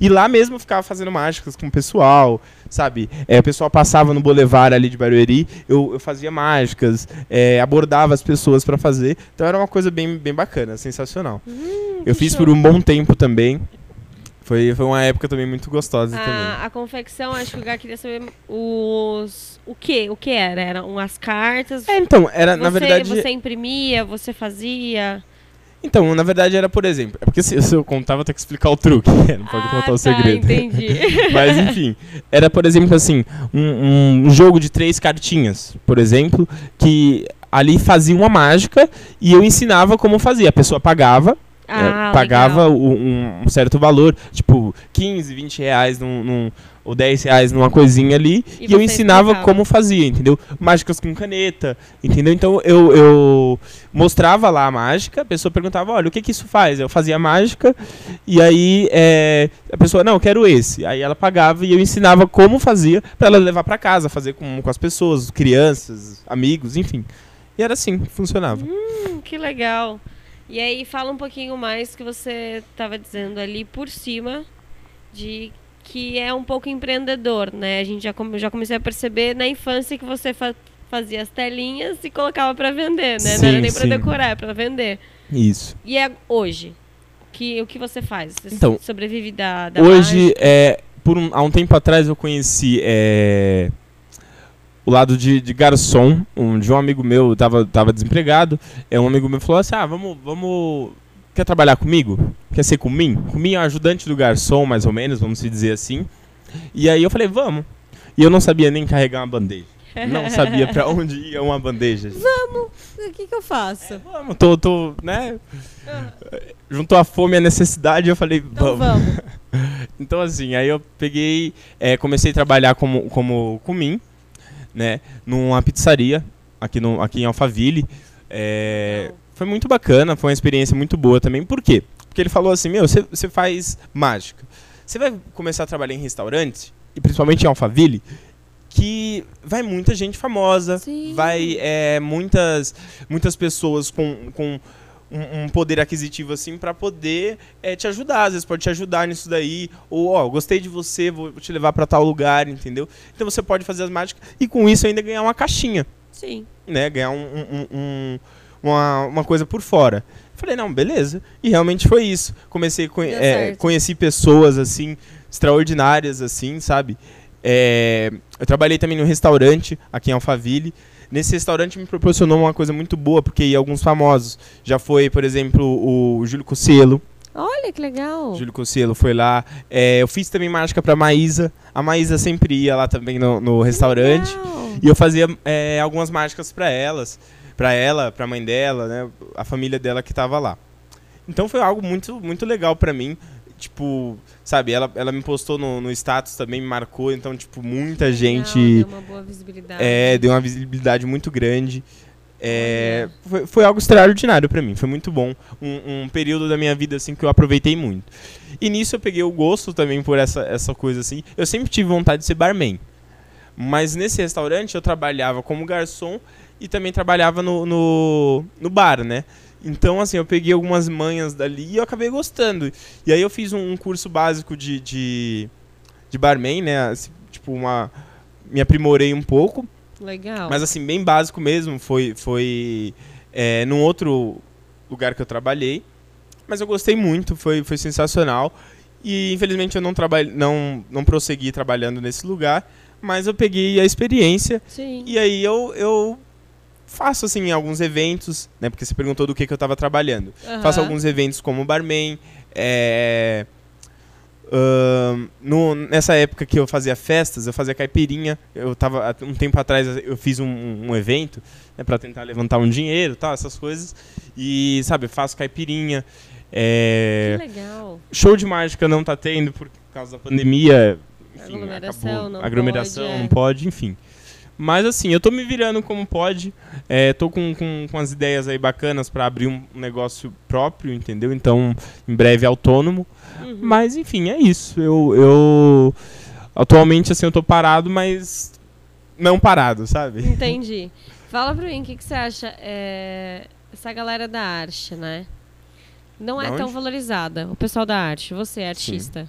E lá mesmo eu ficava fazendo mágicas com o pessoal, sabe? É, o pessoal passava no boulevard ali de Barueri, eu, eu fazia mágicas, é, abordava as pessoas pra fazer. Então era uma coisa bem, bem bacana, sensacional. Hum, eu fiz show. por um bom tempo também. Foi, foi uma época também muito gostosa também. A, a confecção, acho que o Gá queria saber os. O que? O que era? Eram as cartas. É, então, era, na Você- verdade. Você imprimia, você fazia. Então, na verdade era, por exemplo. É porque se, se eu contar, vou ter que explicar o truque. <laughs> Não pode ah, contar o tá, segredo. entendi. <laughs> Mas enfim, era por exemplo assim, um, um jogo de três cartinhas, por exemplo, que ali fazia uma mágica e eu ensinava como fazia. A pessoa pagava, Ah, é, pagava um, um certo valor, tipo 15, 20 reais num, num- ou 10 reais numa coisinha ali, E e, eu ensinava explicava. como fazia, entendeu? Mágicas com caneta, entendeu? Então eu, eu mostrava lá a mágica, a pessoa perguntava, olha, o que que isso faz? Eu fazia a mágica, e aí é, a pessoa, não, eu quero esse. Aí ela pagava e eu ensinava como fazia pra ela levar pra casa, fazer com, com as pessoas, crianças, amigos, enfim. E era assim que funcionava. Hum, que legal. E aí, fala um pouquinho mais que você estava dizendo ali por cima de que é um pouco empreendedor, né? A gente já, come- já comecei a perceber na infância que você fa- fazia as telinhas e colocava para vender, né? Não era Sim, nem para sim. decorar, é para vender. Isso. E é hoje? Que, o que você faz? Você Então, sobrevive da, da Hoje, é, por um- há um tempo atrás, eu conheci é, o lado de, de garçom, um, de um amigo meu, tava, tava desempregado. É, um amigo meu falou assim: ah, vamos, vamos. Quer trabalhar comigo? Quer ser comim? Comim é o ajudante do garçom, mais ou menos, vamos se dizer assim. E aí eu falei: vamos. E eu não sabia nem carregar uma bandeja. Não <laughs> sabia pra onde ia uma bandeja. gente. O que, que eu faço? Vamos, tô, tô, né? Juntou a fome e a necessidade, eu falei, Então vamos. vamos. <laughs> Então, assim, aí eu peguei, é, comecei a trabalhar como, como comim, né, numa pizzaria aqui, no, aqui em Alphaville. É, foi muito bacana, foi uma experiência muito boa também. Por quê? Porque ele falou assim, meu, você você faz mágica. Você vai começar a trabalhar em restaurante, e principalmente em Alphaville, que vai muita gente famosa, Sim. vai é, muitas, muitas pessoas com, com um, um poder aquisitivo assim para poder é, te ajudar, às vezes pode te ajudar nisso daí, ou ó, gostei de você, vou te levar para tal lugar, entendeu? Então você pode fazer as mágicas e com isso ainda ganhar uma caixinha, Sim. né? Ganhar um, um- um- uma, uma coisa por fora. Falei, não, beleza. E realmente foi isso. Comecei a conhe é, conheci pessoas assim, extraordinárias, assim, sabe? É, eu trabalhei também no restaurante aqui em Alphaville. Nesse restaurante me proporcionou uma coisa muito boa, porque ia alguns famosos. Já foi, por exemplo, o Júlio Cossielo. Olha que legal. Júlio Cossielo foi lá. É, eu fiz também mágica pra Maísa. A Maísa sempre ia lá também no, no restaurante. Legal. E eu fazia é, algumas mágicas pra elas, pra ela, pra mãe dela, né, a família dela que tava lá. Então foi algo muito muito legal pra mim. Tipo, sabe, ela, ela me postou no, no status também, me marcou, então tipo, muita gente Legal, deu uma boa visibilidade. é, deu uma visibilidade muito grande. É, foi, foi algo extraordinário pra mim, foi muito bom. Um, um período da minha vida assim que eu aproveitei muito. E nisso eu peguei o gosto também por essa, essa coisa assim. Eu sempre tive vontade de ser barman. Mas nesse restaurante eu trabalhava como garçom e também trabalhava no, no, no bar, né? Então, assim, eu peguei algumas manhas dali e eu acabei gostando. E aí eu fiz um, um curso básico de, de, de barman, né? Assim, tipo, uma. Me aprimorei um pouco. Legal. Mas assim, bem básico mesmo. Foi, foi é, num outro lugar que eu trabalhei. Mas eu gostei muito, foi, foi sensacional. E infelizmente eu não, não, não prossegui trabalhando nesse lugar. mas eu peguei a experiência Sim. e aí eu, eu faço assim alguns eventos, né? Porque você perguntou do que, que eu tava trabalhando. Faço Aham. alguns eventos como barman. É, ahn, no- nessa época que eu fazia festas, eu fazia caipirinha. Eu tava um tempo atrás eu fiz um, um evento né, para tentar levantar um dinheiro, tal, essas coisas. E sabe, eu faço caipirinha. É, Que legal. show de mágica não tá tendo por causa da pandemia. Enfim, Aglomeração acabou. não aglomeração pode, é. não pode, enfim. Mas assim, eu tô me virando como pode. É, tô com, com, com as ideias aí bacanas pra abrir um negócio próprio, entendeu? Então, em breve autônomo. Uhum. Mas enfim, é isso. Eu, eu atualmente assim eu tô parado, mas não parado, sabe? Entendi. Fala pra mim, o que, que você acha? é, essa galera da arte, né? Não é Da tão onde? valorizada. O pessoal da arte, você, artista.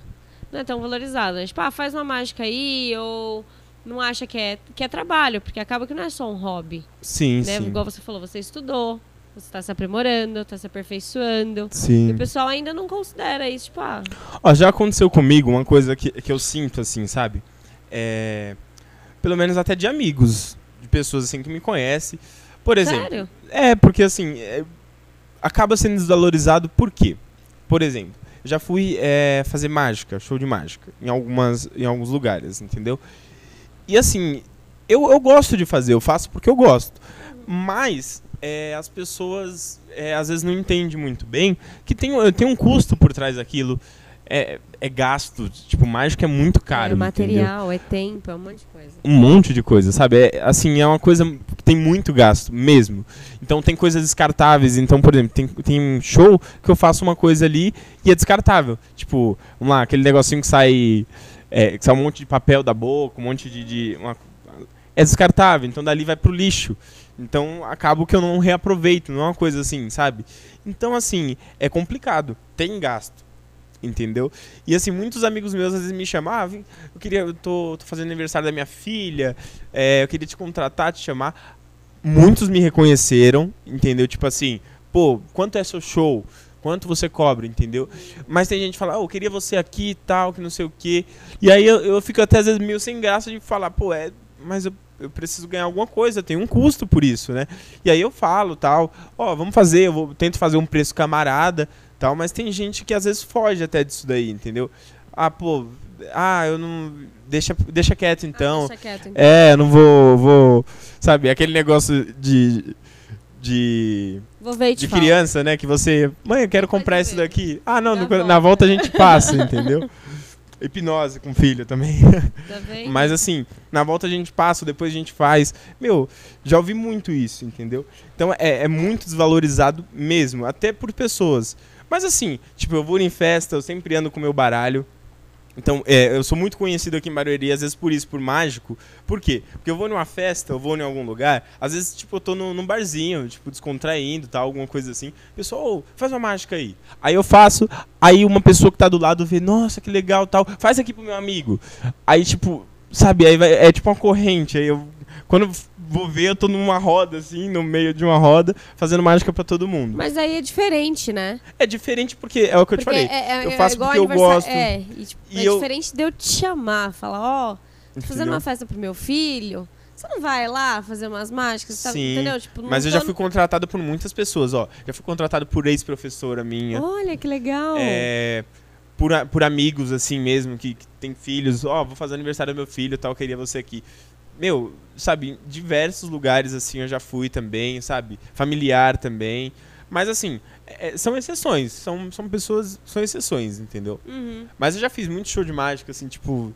Não é tão valorizada. Tipo, ah, faz uma mágica aí, ou não acha que é, que é trabalho, porque acaba que não é só um hobby. Sim, Né? sim. Igual você falou, você estudou, você tá se aprimorando, tá se aperfeiçoando. E Sim. o pessoal ainda não considera isso, tipo, ah, Ó, já aconteceu comigo uma coisa que, que eu sinto, assim, sabe? É, pelo menos até de amigos, de pessoas assim que me conhecem. Por exemplo, sério? é, porque assim, é, acaba sendo desvalorizado por quê? Por exemplo, já fui é, fazer mágica, show de mágica, em, algumas, em alguns lugares, entendeu? E assim, eu, eu gosto de fazer, eu faço porque eu gosto. Mas é, as pessoas é, às vezes não entendem muito bem que tem, tem um custo por trás daquilo. É, é gasto, tipo, mágica é muito caro. é entendeu? material, é tempo, é um monte de coisa. um monte de coisa, sabe? É, assim, é uma coisa que tem muito gasto mesmo. Então tem coisas descartáveis. Então, por exemplo, tem, tem um show que eu faço uma coisa ali e é descartável. Tipo, vamos lá, aquele negocinho que sai. É, sai um monte de papel da boca, um monte de. de uma- é descartável, então dali vai pro lixo. Então acabo que eu não reaproveito, não é uma coisa assim, sabe? Então, assim, é complicado, tem gasto. Entendeu? E assim, muitos amigos meus às vezes me chamam, ah, eu queria, eu tô, tô fazendo aniversário da minha filha, é, eu queria te contratar, te chamar. Muitos me reconheceram, entendeu? Tipo assim, pô, quanto é seu show? Quanto você cobra, entendeu? Mas tem gente que fala, ah, eu queria você aqui e tal, que não sei o quê. E aí eu, eu fico até às vezes meio sem graça de falar, pô, é, mas eu, eu preciso ganhar alguma coisa, tem um custo por isso, né? E aí eu falo, tal, ó, vamos fazer, eu vou, tento fazer um preço camarada, tal, mas tem gente que às vezes foge até disso daí, entendeu? Ah, pô, ah, eu não deixa deixa quieto então. Ah, deixa quieto, então. É, eu não vou, vou, sabe, aquele negócio de de Vou ver e te de falo. criança, né, que você, mãe, eu quero comprar isso daqui. Ah, não, Na no- volta. na volta a gente passa, entendeu? <laughs> Hipnose com filho também. Tá vendo? Mas assim, na volta a gente passa, depois a gente faz. Meu, já ouvi muito isso, entendeu? Então é, é muito desvalorizado mesmo, até por pessoas. Mas assim, tipo, eu vou em festa, eu sempre ando com meu baralho. Então, é, eu sou muito conhecido aqui em Barueri, às vezes por isso, por mágico. Por quê? Porque eu vou numa festa, eu vou em algum lugar, às vezes, tipo, eu tô num, num barzinho, tipo, descontraindo, tal, alguma coisa assim. Pessoal, faz uma mágica aí. Aí eu faço, aí uma pessoa que tá do lado vê, nossa, que legal, tal, faz aqui pro meu amigo. Aí, tipo, sabe, aí vai- é tipo uma corrente. Aí eu, quando vou ver, eu tô numa roda, assim, no meio de uma roda, fazendo mágica pra todo mundo. Mas aí é diferente, né? É diferente porque é o que eu te Porque falei. é- é- eu é faço igual porque eu gosto. É, e, tipo, E é eu- diferente de eu te chamar, falar, ó, tô fazendo uma festa pro meu filho, você não vai lá fazer umas mágicas? Tá, Sim, entendeu? Tipo, Mas eu já fui contratado por muitas pessoas, ó. Já fui contratado por ex-professora minha. Olha, que legal. é, por, por amigos, assim mesmo, que, que tem filhos. Ó, vou fazer aniversário do meu filho tal, queria você aqui. Meu, sabe, em diversos lugares, assim, eu já fui também, sabe? Familiar também. Mas, assim, é- são exceções. São, são pessoas, são exceções, entendeu? Uhum. Mas eu já fiz muito show de mágica, assim, tipo,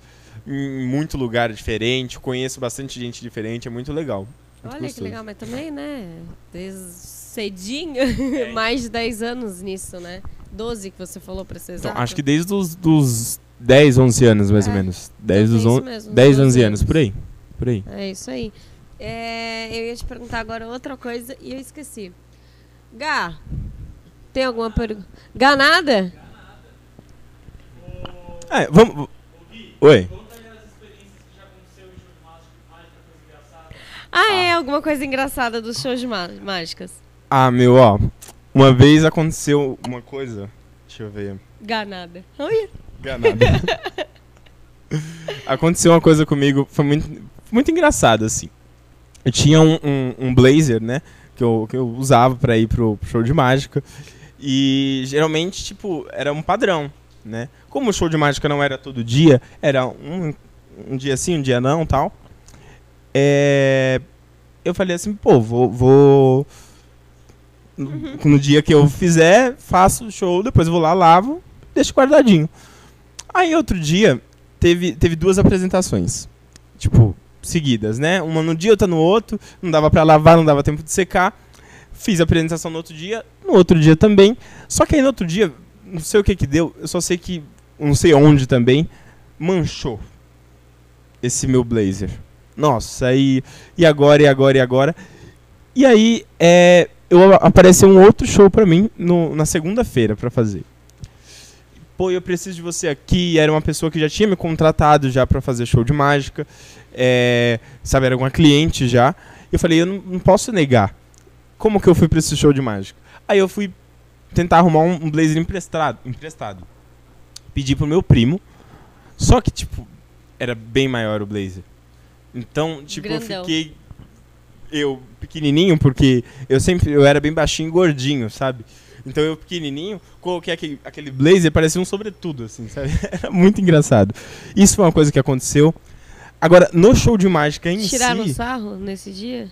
em muito lugar diferente. Conheço bastante gente diferente, é muito legal. Muito Olha que gostoso. legal, mas também, né? Desde cedinho, <laughs> mais de 10 anos nisso, né? 12 que você falou pra ser Então, exato. acho que desde os dos 10, 11 anos, mais É. ou menos. 10, Então dos é isso 11, mesmo, 10 12 11 anos, por aí. Por aí. É isso aí. É, eu ia te perguntar agora outra coisa e eu esqueci. Gá, tem alguma pergunta? Gá, nada? É, vamos. Oi. Ah, é, alguma coisa engraçada dos shows de má- mágicas. Ah, meu, ó. Uma vez aconteceu uma coisa. Deixa eu ver. Gá, nada. Olha. Ganado. <laughs> aconteceu uma coisa comigo, foi muito, muito engraçado, assim. Eu tinha um, um, um blazer, né? Que eu, que eu usava pra ir pro, pro show de mágica. E geralmente, tipo, era um padrão, né? Como o show de mágica não era todo dia, era um, um dia sim, um dia não tal. É, eu falei assim, pô, vou. vou no, no dia que eu fizer, faço o show, depois vou lá, lavo, deixo guardadinho. Aí outro dia, teve, teve duas apresentações. Tipo, seguidas, né? Uma no dia, outra no outro. Não dava pra lavar, não dava tempo de secar. Fiz a apresentação no outro dia, no outro dia também. Só que aí no outro dia, não sei o que que deu, eu só sei que, não sei onde também, manchou esse meu blazer. Nossa, aí, e agora, e agora, e agora? E aí, é, eu, apareceu um outro show pra mim no, na segunda-feira pra fazer. Pô, eu preciso de você aqui. Era uma pessoa que já tinha me contratado já pra fazer show de mágica. É, sabe, era uma cliente já. Eu falei, eu não, não posso negar. Como que eu fui pra esse show de mágica? Aí eu fui tentar arrumar um, um blazer emprestado, emprestado. Pedi pro meu primo. Só que, tipo, era bem maior o blazer. Então, tipo, eu Grandão. fiquei eu pequenininho porque eu sempre eu era bem baixinho e gordinho, sabe? Então eu pequenininho, coloquei aquele, aquele blazer, parecia um sobretudo assim, sabe? <laughs> Era muito engraçado. Isso foi uma coisa que aconteceu. Agora, no show de mágica em Tiraram si, sarro nesse dia?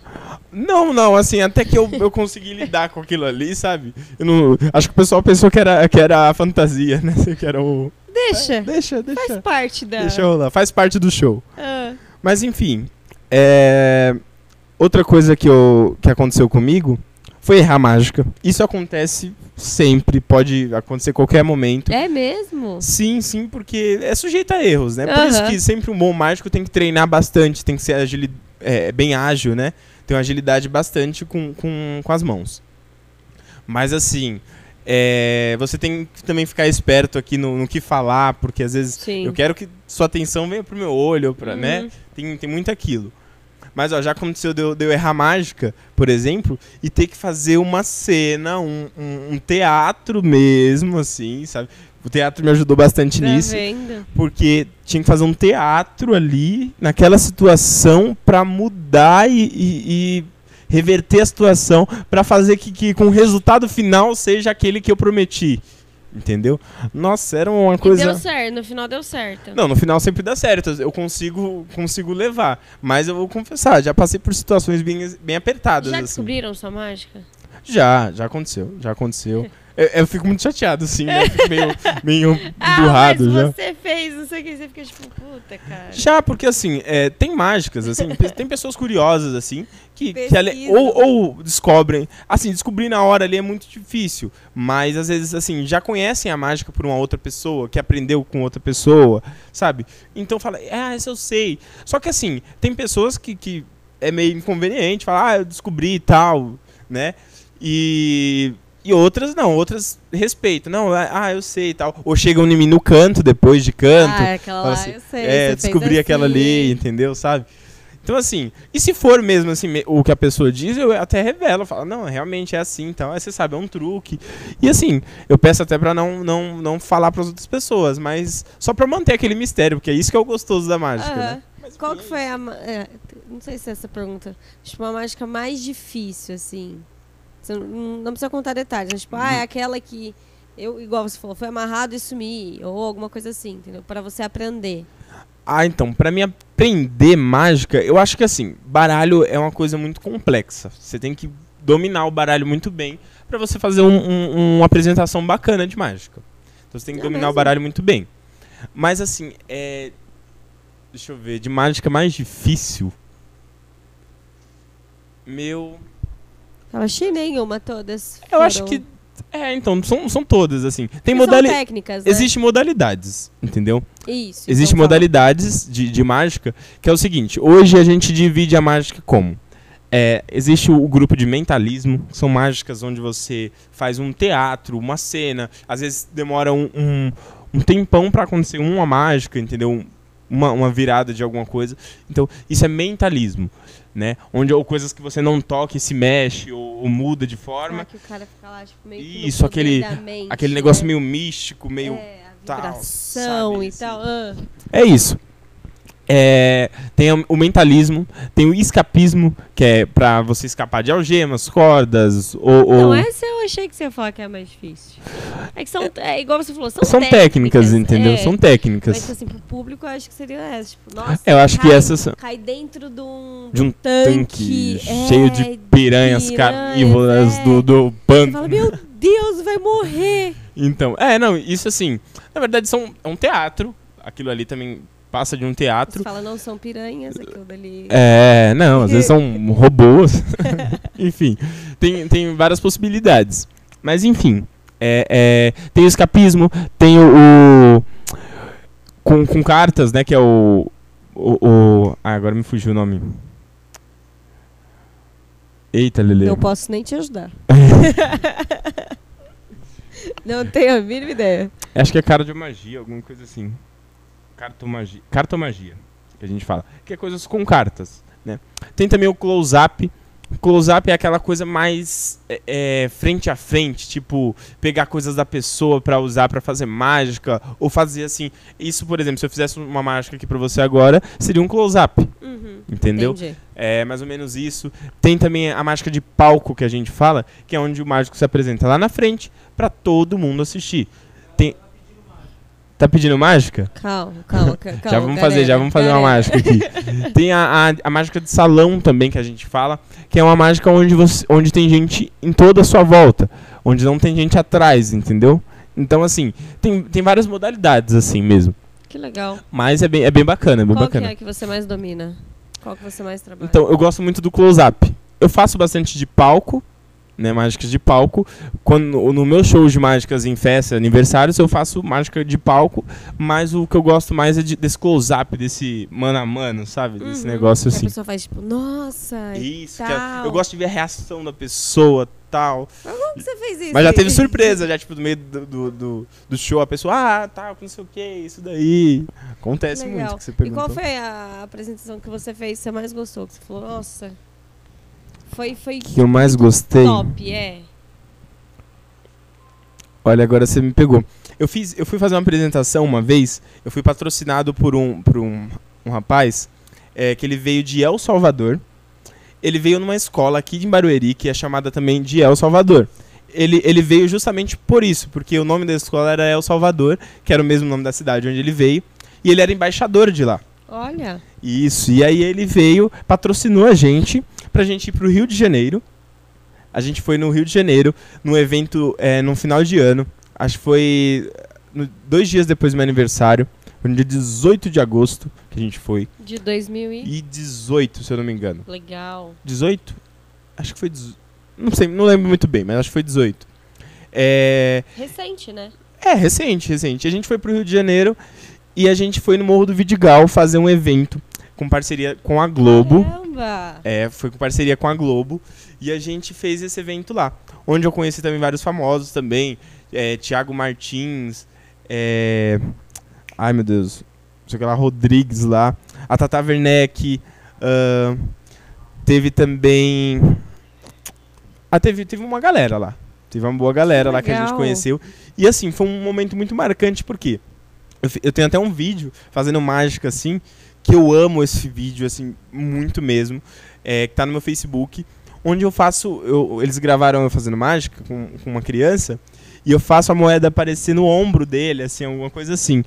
não, não, assim, até que eu, eu consegui lidar com aquilo ali, sabe? Eu não, acho que o pessoal pensou que era, que era a fantasia, né? <laughs> Que era o. Deixa. Deixa, deixa. Faz parte da. Deixa rolar, faz parte do show. Ah, Mas enfim, é, outra coisa que, eu, que aconteceu comigo foi errar mágica. Isso acontece sempre, pode acontecer a qualquer momento. é mesmo? Sim, sim, porque é sujeito a erros, né? Por isso que sempre um bom mágico tem que treinar bastante, tem que ser agili é, bem ágil, né? Tem uma agilidade bastante com, com, com as mãos. Mas assim, é, você tem que também ficar esperto aqui no, no que falar, porque às vezes Sim. eu quero que sua atenção venha pro meu olho, pra, né? Uhum. Tem, tem muito aquilo. Mas ó, já aconteceu de eu, de eu errar mágica, por exemplo, e ter que fazer uma cena, um, um, um teatro mesmo, assim, sabe? O teatro me ajudou bastante Tá nisso, vendo? porque tinha que fazer um teatro ali, naquela situação, pra mudar e, e- e reverter a situação, pra fazer que, que com o resultado final seja aquele que eu prometi. Entendeu? Nossa, era uma E coisa. deu certo, no final deu certo. Não, no final sempre dá certo. Eu consigo, consigo levar. Mas eu vou confessar, já passei por situações bem, bem apertadas. Já assim. descobriram sua mágica? Já, já aconteceu. Já aconteceu. <laughs> eu, eu fico muito chateado, assim, né? Eu fico meio, <laughs> meio Ah, emburrado mas já. você fez, não sei o que, você fica tipo, puta, cara. Já, porque assim, é, tem mágicas, assim, tem pessoas curiosas, assim, que, que ale- Pesquisam. ou, ou descobrem. Assim, descobrir na hora ali é muito difícil. Mas às vezes, assim, já conhecem a mágica por uma outra pessoa, que aprendeu com outra pessoa, sabe? Então fala, ah, isso eu sei. Só que assim, tem pessoas que, que é meio inconveniente, fala, ah, eu descobri e tal, né? E. E outras não, outras respeitam. Não, ah, eu sei e tal. Ou chegam em mim no canto, depois de canto. Ah, aquela lá, assim, eu sei. É, descobri aquela assim. ali, entendeu? Sabe? Então, assim, e se for mesmo assim, o que a pessoa diz, eu até revelo, falo, não, realmente é assim, então, aí você sabe, é um truque. E assim, eu peço até pra não, não, não falar pras outras pessoas, mas só pra manter aquele mistério, porque é isso que é o gostoso da mágica, Aham. né? Mas, Qual que foi a. é, não sei se é essa pergunta. Tipo, a mágica mais difícil, assim. Você não, não precisa contar detalhes. mas, Tipo, ah, é aquela que. Eu, igual você falou, foi amarrado e sumi. Ou alguma coisa assim, entendeu? Pra você aprender. Ah, então, pra mim aprender mágica, eu acho que assim, baralho é uma coisa muito complexa. Você tem que dominar o baralho muito bem pra você fazer um- um- uma apresentação bacana de mágica. Então você tem que É dominar o mesmo? baralho muito bem. Mas assim, é. Deixa eu ver, de mágica mais difícil. Meu. Eu achei nenhuma, todas. Eu acho que. É, então, são, são todas, assim. Tem que modali São técnicas, né? Existem modalidades, entendeu? Isso. Existem então modalidades de, de mágica, que é o seguinte, hoje a gente divide a mágica como? É, existe o, o grupo de mentalismo, que são mágicas onde você faz um teatro, uma cena, às vezes demora um, um, um tempão pra acontecer uma mágica, entendeu? Um- Uma, uma virada de alguma coisa. Então, isso é mentalismo, né? Onde ou coisas que você não toca e se mexe, ou, ou muda de forma. Ah, que o cara fica lá, tipo, meio Isso, aquele- mente, Aquele negócio né? meio místico, meio... É, a tal, vibração sabe, e assim. tal. ah. É isso. É, tem o- mentalismo, tem o escapismo, que é pra você escapar de algemas, cordas, ou. ou- Não, essa eu achei que você ia falar que é mais difícil. É que são, é igual você falou, são, São técnicas, entendeu? é. São Mas técnicas. assim, pro público eu acho que seria essa. Tipo, nossa, Eu acho que cai- essas são Cai dentro de um, de um tanque, tanque, é, cheio de piranhas carnívoras é. do, do pântano. fala, meu Deus, vai morrer. Então, é, não, isso assim, na verdade são, é um teatro, aquilo ali também passa de um Você teatro. fala, não são piranhas, aquilo dali. É, não, às vezes são <laughs> robôs. <laughs> enfim, tem, tem várias possibilidades. Mas enfim, é, é, tem o escapismo, tem o. o- com, com cartas, né? Que é o. O. o- ah, agora me fugiu o nome. Eita, Lele. Não posso nem te ajudar. <laughs> não tenho a mínima ideia. Acho que é cara de magia, alguma coisa assim. Cartomagia. Cartomagia, que a gente fala. Que é coisas com cartas, né? Tem também o close-up. Close-up é aquela coisa mais é, é, frente a frente, tipo, pegar coisas da pessoa pra usar pra fazer mágica, ou fazer assim. Isso, por exemplo, se eu fizesse uma mágica aqui pra você agora, seria um close-up, Uhum, entendeu? Entendi. É mais ou menos isso. Tem também a mágica de palco que a gente fala, que é onde o mágico se apresenta lá na frente pra todo mundo assistir. Tá pedindo mágica? Calma, calma, ca- <laughs> calma. já vamos galera, fazer, já vamos fazer uma galera. mágica aqui. <laughs> tem a, a, a mágica de salão também que a gente fala, que é uma mágica onde você onde tem gente em toda a sua volta, onde não tem gente atrás, entendeu? Então assim, tem, tem várias modalidades assim mesmo. Que legal. Mas é bem, é bem bacana, é bem Qual bacana. que é que você mais domina? Qual que você mais trabalha? Então, eu gosto muito do close-up. Eu faço bastante de palco, né? Mágicas de palco. Quando, no meu show de mágicas em festa, aniversários, eu faço mágica de palco, mas o que eu gosto mais é de, desse close-up, desse mano a mano, sabe? Desse Uhum, negócio assim. A pessoa faz tipo, nossa, Isso, tal. é- eu gosto de ver a reação da pessoa tal. como que você fez isso? Mas já teve surpresa, já, tipo, no meio do, do, do- do show, a pessoa, ah, tá, não sei o que, isso daí. Acontece Legal. muito que você E perguntou. qual foi a apresentação que você fez que você mais gostou? Que você falou, nossa, foi, foi que eu mais gostei? top, é. Olha, agora você me pegou. Eu fiz, eu fui fazer uma apresentação uma vez, eu fui patrocinado por um, por um, um rapaz é, que ele veio de El Salvador. Ele veio numa escola aqui de Barueri, que é chamada também de El Salvador. Ele, ele veio justamente por isso, porque o nome da escola era El Salvador, que era o mesmo nome da cidade onde ele veio, e ele era embaixador de lá. Olha, Isso, e aí ele veio, patrocinou a gente pra gente ir pro Rio de Janeiro. A gente foi no Rio de Janeiro, num evento é, no final de ano. Acho que foi eh, no- dois dias depois do meu aniversário. Foi no dia 18 de agosto que a gente foi. de 2000 e... E 18, se eu não me engano. Legal. 18? Acho que foi 18. Não sei, não lembro muito bem, mas acho que foi 18. É, Recente, né? é, recente, recente. A gente foi pro Rio de Janeiro e a gente foi no Morro do Vidigal fazer um evento com parceria com a Globo. Caramba! É, foi com parceria com a Globo. E a gente fez esse evento lá. Onde eu conheci também vários famosos também. É, Tiago Martins. É... Ai, meu Deus. Não sei o que lá, Rodrigues lá. A Tata Werneck. ahn, teve também... Ah, teve, teve uma galera lá. Teve uma boa galera Que lá que a gente conheceu. E assim, foi um momento muito marcante, porque eu tenho até um vídeo fazendo mágica assim, que eu amo esse vídeo, assim, muito mesmo. É, que tá no meu Facebook, onde eu faço. eu- eles gravaram eu fazendo mágica com, com uma criança, e eu faço a moeda aparecer no ombro dele, assim, alguma coisa assim.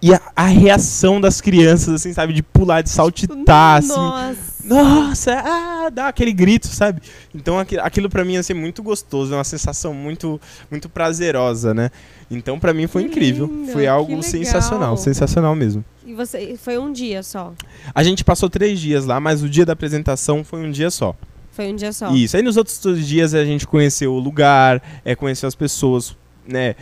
E a, a reação das crianças, assim, sabe, de pular, de saltitar, assim. Nossa! Nossa, ah, dá aquele grito, sabe? Então aqui- aquilo pra mim ia ser muito gostoso, é uma sensação muito muito prazerosa, né? Então pra mim foi Que incrível, lindo, foi algo sensacional, sensacional mesmo. E você, foi um dia só? A gente passou três dias lá, mas o dia da apresentação foi um dia só. Foi um dia só? Isso. Aí nos outros dias a gente conheceu o lugar, é, conheceu as pessoas, né?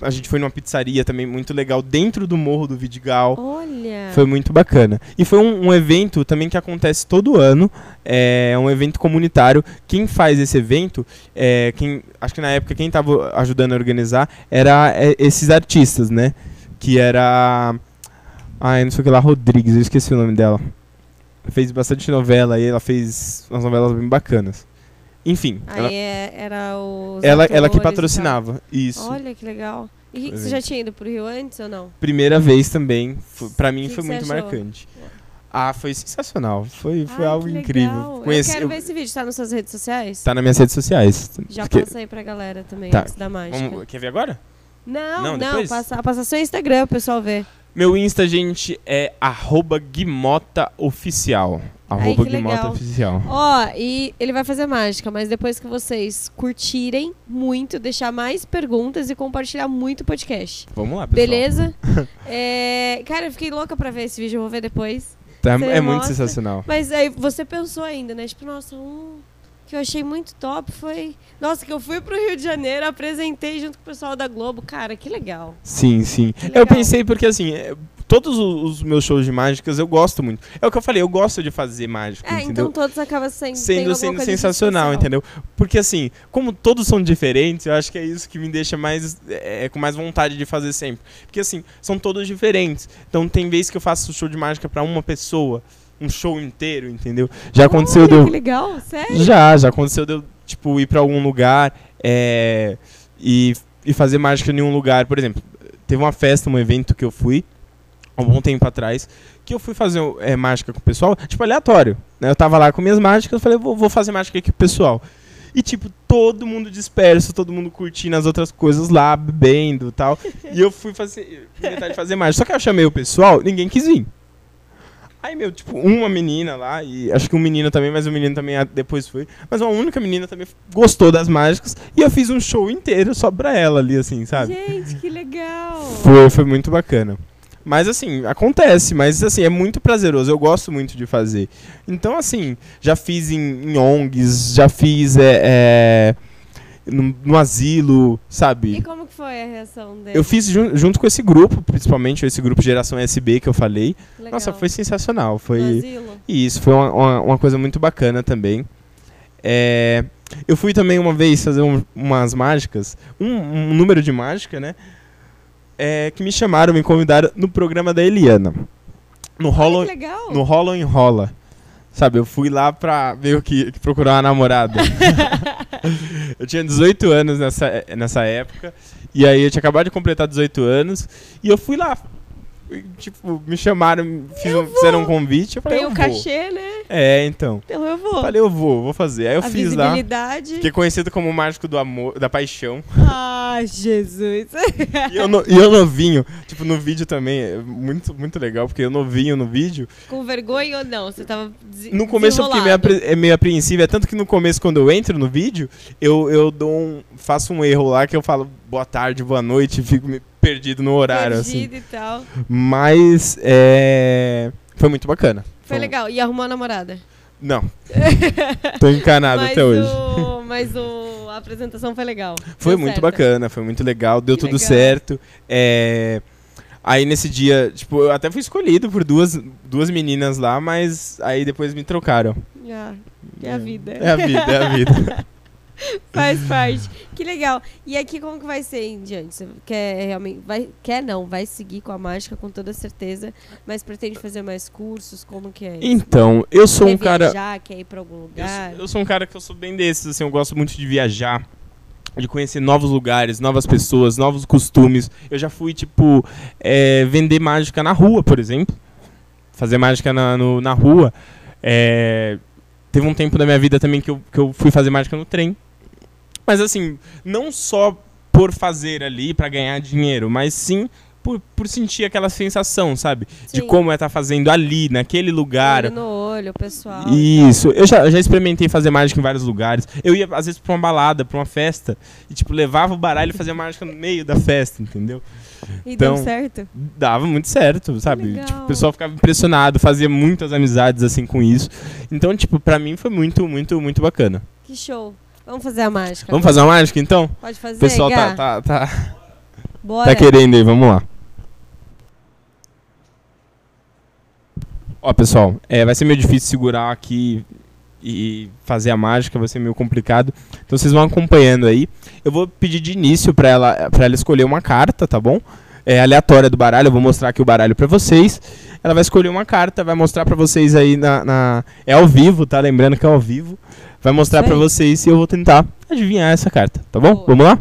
A gente foi numa pizzaria também muito legal dentro do Morro do Vidigal. Olha! Foi muito bacana. E foi um, um evento também que acontece todo ano. É um evento comunitário. Quem faz esse evento, é, quem, acho que na época quem estava ajudando a organizar era é, esses artistas, né? Que era. Ai, não sei o que lá, Rodrigues, eu esqueci o nome dela. Fez bastante novela e ela fez umas novelas bem bacanas. Enfim, Aí ela, é- era os ela, ela que patrocinava. Isso. Olha que legal. E você já tinha ido pro Rio antes ou não? Primeira vez também. Pra mim Que foi que muito marcante. Ah, foi sensacional. Foi, foi Ai, algo incrível. Conheci, Eu quero eu- ver esse vídeo. Tá nas suas redes sociais? Tá nas minhas redes sociais. Já Porque- passa aí pra galera também, Tá. antes da mágica. Vamos- quer ver agora? Não, Não, não, passa, passa seu Instagram, o pessoal vê. Meu Insta, gente, é arroba guimotaoficial. Arroba guimotaoficial. Ó, e ele vai fazer mágica, mas depois que vocês curtirem muito, deixar mais perguntas e compartilhar muito o podcast. Vamos lá, pessoal. Beleza? <laughs> É, cara, eu fiquei louca pra ver esse vídeo, eu vou ver depois. Tá- é muito mostra. sensacional. Mas aí você pensou ainda, né? Tipo, nossa, um que eu achei muito top foi. Nossa, que eu fui pro Rio de Janeiro, apresentei junto com o pessoal da Globo. Cara, que legal. Sim, sim. legal. Eu pensei porque, assim, é, todos os, meus shows de mágicas eu gosto muito. É o que eu falei, eu gosto de fazer mágica, É, entendeu? então todos acabam sendo. sendo, sendo sensacional, entendeu? Porque assim, como todos são diferentes, eu acho que é isso que me deixa mais é, com mais vontade de fazer sempre. Porque assim, são todos diferentes. Então tem vezes que eu faço show de mágica pra uma pessoa, um show inteiro, entendeu? Já aconteceu Olha, de eu- Que legal, sério? já, já aconteceu de eu, tipo, ir pra algum lugar é, e, e fazer mágica em um lugar. Por exemplo, teve uma festa, um evento que eu fui, há um bom tempo atrás, que eu fui fazer é, mágica com o pessoal, tipo, aleatório. Né? Eu tava lá com minhas mágicas, eu falei, vou, vou fazer mágica aqui com o pessoal. E, tipo, todo mundo disperso, todo mundo curtindo as outras coisas lá, bebendo e tal. e eu fui fazer, inventar de fazer mágica. Só que eu chamei o pessoal, ninguém quis vir. Aí, meu, tipo, uma menina lá, e acho que um menino também, mas o menino também ah, depois foi. Mas uma única menina também gostou das mágicas. E eu fiz um show inteiro só pra ela ali, assim, sabe? Gente, que legal. Foi, foi muito bacana. Mas assim, acontece, mas assim, é muito prazeroso, eu gosto muito de fazer. Então, assim, já fiz em, em ONGs, já fiz é, é, no, no asilo, E sabe? como que foi a reação dele? Eu fiz jun- junto com esse grupo, principalmente esse grupo Geração SB que eu falei. Legal. Nossa, foi sensacional. No Foi. asilo? E isso foi uma, uma, uma coisa muito bacana também. É, eu fui também uma vez fazer um- umas mágicas, um, um número de mágica, né? É, que me chamaram, me convidaram no programa da Eliana. No Hollow, que legal. no Hollow Enrola. Sabe, eu fui lá pra ver o que, que procurar uma namorada. <laughs> eu tinha 18 anos nessa, nessa época. E aí eu tinha acabado de completar 18 anos. E eu fui lá. Tipo, me chamaram, fiz um- fizeram um convite. Eu falei, Tem eu o vou. cachê, né? É, então. Então eu vou. Falei, eu vou, vou fazer. Aí eu a fiz lá. Fiquei conhecido como o mágico do amor, da paixão. Ah, Jesus. <laughs> E eu, no- <laughs> e eu novinho, tipo, no vídeo também, é muito, muito legal, porque eu novinho no vídeo. Com vergonha ou não? Você tava No começo eu fiquei meio, apre- é meio apreensivo, é tanto que no começo, quando eu entro no vídeo, eu, eu dou um, faço um erro lá que eu falo boa tarde, boa noite, fico me- perdido no horário, assim. Perdido e tal. Mas, é... Foi muito bacana. Foi legal. E arrumou a namorada. Não. <laughs> Tô encanado mas até hoje. O, <laughs> mas o, a apresentação foi legal. Foi Deu muito certo. bacana, foi muito legal, deu Que tudo legal. certo. É, Aí nesse dia, tipo, eu até fui escolhido por duas, duas meninas lá, mas aí depois me trocaram. Ah, é a vida. É a vida, é a vida. <laughs> <laughs> Faz parte. Que legal. E aqui como que vai ser em diante? Você quer realmente. Vai, quer não, vai seguir com a mágica com toda certeza, mas pretende fazer mais cursos? Como que é isso? Então, eu sou quer um cara. viajar, quer ir pra algum Eu lugar? sou, eu sou um cara que eu sou bem desses, assim, eu gosto muito de viajar, de conhecer novos lugares, novas pessoas, novos costumes. Eu já fui, tipo, é, vender mágica na rua, por exemplo. Fazer mágica na, no- na rua. É, teve um tempo da minha vida também que eu, que eu fui fazer mágica no trem. Mas assim, não só por fazer ali pra ganhar dinheiro, mas sim por, por sentir aquela sensação, sabe? De Sim. como é estar fazendo ali, naquele lugar. Olho no olho, pessoal. Isso, eu já, eu já experimentei fazer mágica em vários lugares. Eu ia, às vezes, pra uma balada, pra uma festa, e, tipo, levava o baralho e fazia mágica no meio da festa, entendeu? E então- deu certo? Dava muito certo, sabe? legal. Tipo, o pessoal ficava impressionado, fazia muitas amizades, assim, com isso. Então, tipo, pra mim foi muito, muito, muito bacana. Que show. Vamos fazer a mágica. Vamos fazer uma mágica, então? Pode fazer, O pessoal tá, tá, tá, Bora. tá querendo aí, vamos lá. Ó, pessoal, é, vai ser meio difícil segurar aqui e fazer a mágica, vai ser meio complicado. Então vocês vão acompanhando aí. Eu vou pedir de início pra ela, pra ela escolher uma carta, tá bom? É aleatória do baralho, eu vou mostrar aqui o baralho pra vocês. Ela vai escolher uma carta, vai mostrar pra vocês aí na, na- É ao vivo, tá? Lembrando que é ao vivo. Vai mostrar aí. vocês e eu vou tentar adivinhar essa carta, tá bom? Boa. Vamos lá?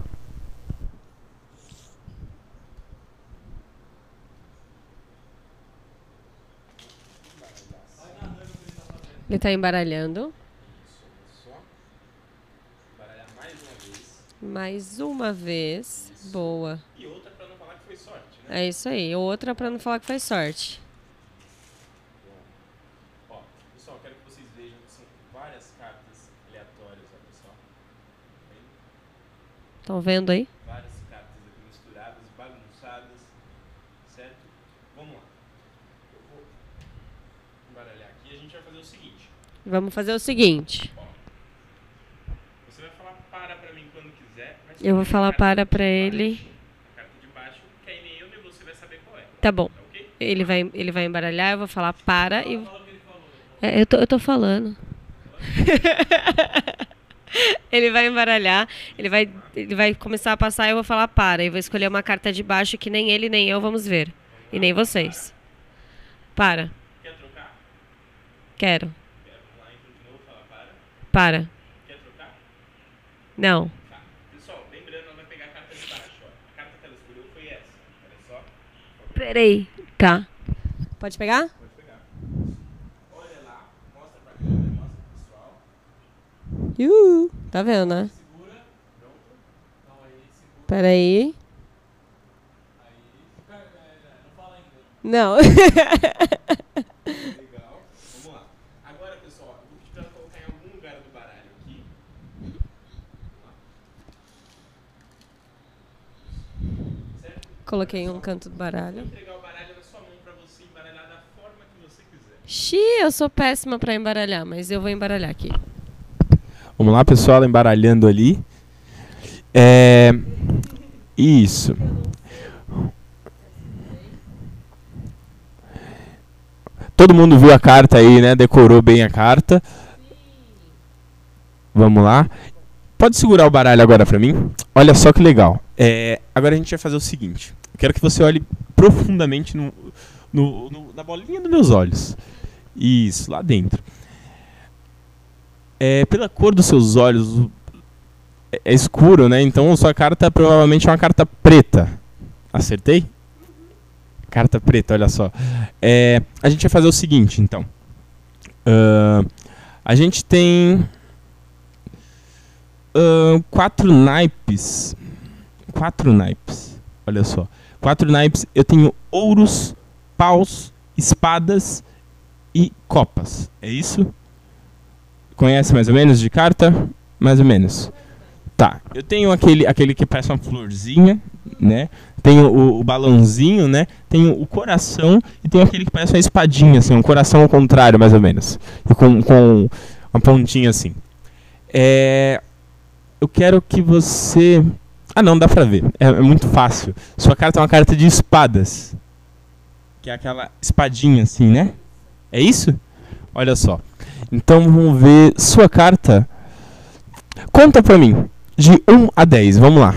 Ele tá embaralhando. Isso, olha só. Baralhar mais uma vez. Mais uma vez. Boa. E outra pra não falar que foi sorte, né? É isso aí. Outra pra não falar que foi sorte. Ó, pessoal, quero que vocês vejam que são várias cartas aleatórias, olha só. Tá vendo? Estão vendo aí? Várias cartas aqui misturadas, bagunçadas, certo? Vamos lá. Eu vou embaralhar aqui e a gente vai fazer o seguinte. Vamos fazer o seguinte. Você vai falar para pra mim quando quiser. mas Eu vou falar para pra baixo, ele. A carta de baixo, que aí nem eu nem você vai saber qual é. Tá bom. Tá ok? Ele vai, ele vai embaralhar, eu vou falar para e. Fala ele falou. É, eu, tô, eu tô falando. <laughs> <laughs> ele vai embaralhar, ele vai, ele vai começar a passar e eu vou falar para. E vou escolher uma carta de baixo que nem ele nem eu vamos ver. E nem vocês. Para. Quer trocar? Quero. Quer, vamos lá de novo, fala para. Para. Quer trocar? Não. Tá. Pessoal, lembrando, ela vai pegar a carta de baixo, ó. A carta que ela escolheu foi essa. Olha só. Peraí. Tá. Pode pegar? Pode pegar. Olha lá, mostra pra câmera, mostra pro pessoal. Uhul. Tá vendo, né? Então aí. Não. Legal. Vamos <laughs> lá. Agora, pessoal, eu vou pedir pra colocar em algum lugar do baralho aqui. Certo? Coloquei em um canto do Vou baralho. entregar o baralho na sua mão pra você embaralhar da forma que você quiser. Xiii, eu sou péssima pra embaralhar, mas eu vou embaralhar aqui. Vamos lá, pessoal, embaralhando ali. É. Isso. Todo mundo viu a carta aí, né? Decorou bem a carta. Vamos lá. Pode segurar o baralho agora pra mim? Olha só que legal. É, agora a gente vai fazer o seguinte. Eu quero que você olhe profundamente no, no- no- na bolinha dos meus olhos. Isso, lá dentro. É, pela cor dos seus olhos, é, é escuro, né? Então sua carta provavelmente é uma carta preta. Acertei? Carta preta, olha só. É, a gente vai fazer o seguinte, então. Ahn, a gente tem ahn, quatro naipes. Quatro naipes. Olha só. Quatro naipes. Eu tenho ouros, paus, espadas e copas. É isso? Conhece mais ou menos de carta? Mais ou menos. Tá. Eu tenho aquele, aquele que parece uma florzinha, né? Tenho o, o balãozinho, né? Tenho o coração e tenho aquele que parece uma espadinha, assim, um coração ao contrário, mais ou menos. E com, com uma pontinha assim. É, eu quero que você. Ah, não, dá pra ver. É, é muito fácil. Sua carta é uma carta de espadas. Que é aquela espadinha assim, né? É isso? Olha só. Então vamos ver sua carta. Conta pra mim. De 1 a 10, vamos lá.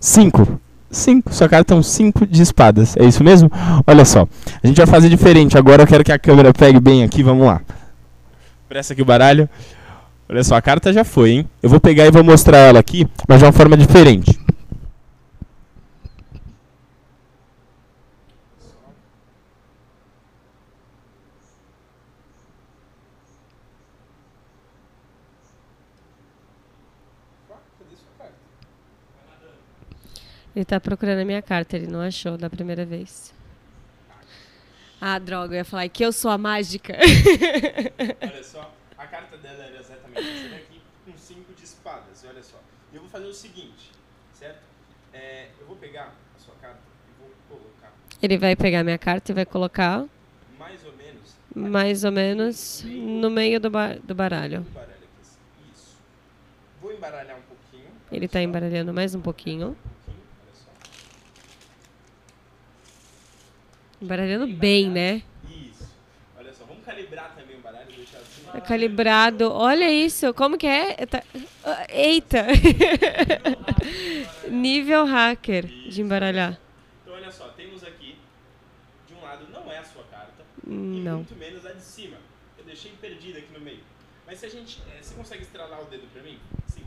5. 5. Sua carta é um 5 de espadas. É isso mesmo? Olha só. A gente vai fazer diferente. Agora eu quero que a câmera pegue bem aqui. Vamos lá. Presta aqui o baralho. Olha só, a carta já foi, hein? Eu vou pegar e vou mostrar ela aqui, mas de uma forma diferente. Ele tá procurando a minha carta, ele não achou da primeira vez. Ah, droga, eu ia falar que eu sou a mágica. <laughs> Olha só, a carta dela era exatamente essa daqui, com 5 de espadas. E olha só, eu vou fazer o seguinte, certo? É, eu vou pegar a sua carta e vou colocar Ele vai pegar minha carta e vai colocar mais ou menos mais ou menos no meio do, ba- do baralho. do baralho assim. Isso. Vou embaralhar um pouquinho. Ele tá embaralhando mais um pouquinho. Um pouquinho, olha só. Embaralhando bem, né? Isso. Olha só, vamos calibrar também o baralho, deixar assim. Tá calibrado. Olha isso, como que é? Ah, Eita! <laughs> Nível hacker de embaralhar. Então olha só, temos aqui, de um lado não é a sua carta, e Não. muito menos a de cima. Eu deixei perdida aqui no meio. Mas se a gente. eh, você consegue estralar o dedo pra mim? Sim.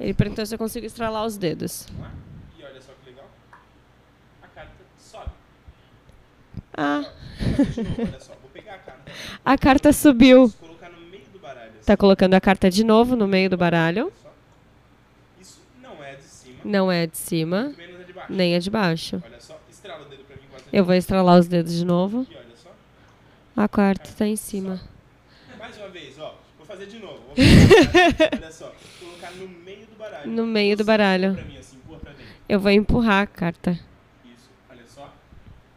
Ele perguntou se eu consigo estralar os dedos. Vamos lá? E olha só que legal. A carta sobe. Ah, De novo, olha só. Vou pegar a carta. a carta subiu. Vou colocar no meio do baralho. assim. Tá colocando a carta de novo no meio do baralho. Isso não é de cima. Não é de cima, Muito menos é de baixo. nem é de baixo. Olha só. Estrala o dedo pra mim. quase Eu vou estralar os dedos de novo. aqui, olha só. A carta tá em cima. Mais uma vez, ó. Vou fazer de novo. Olha só. Colocar no meio do baralho. No meio do baralho. assim. Eu vou empurrar a carta. Isso, olha só.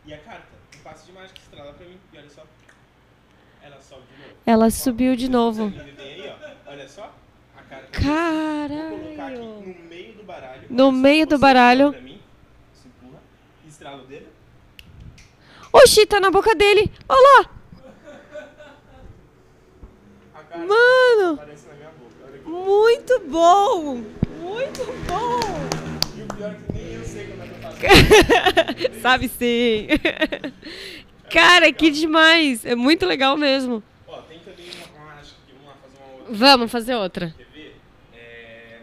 E a carta, um passe de mágica estrala pra mim. E olha só. Ela sobe de novo. Ela subiu de novo. Caralho. no meio do baralho. Oxi, tá na boca dele. Olha lá. Mano, muito bom. Muito bom. E o pior é que nem eu sei como é que eu faço. <laughs> Sabe sim. <laughs> Cara, que demais. É muito legal mesmo. Ó, tem também uma mágica aqui. Vamos lá fazer uma outra. Vamos fazer outra. É...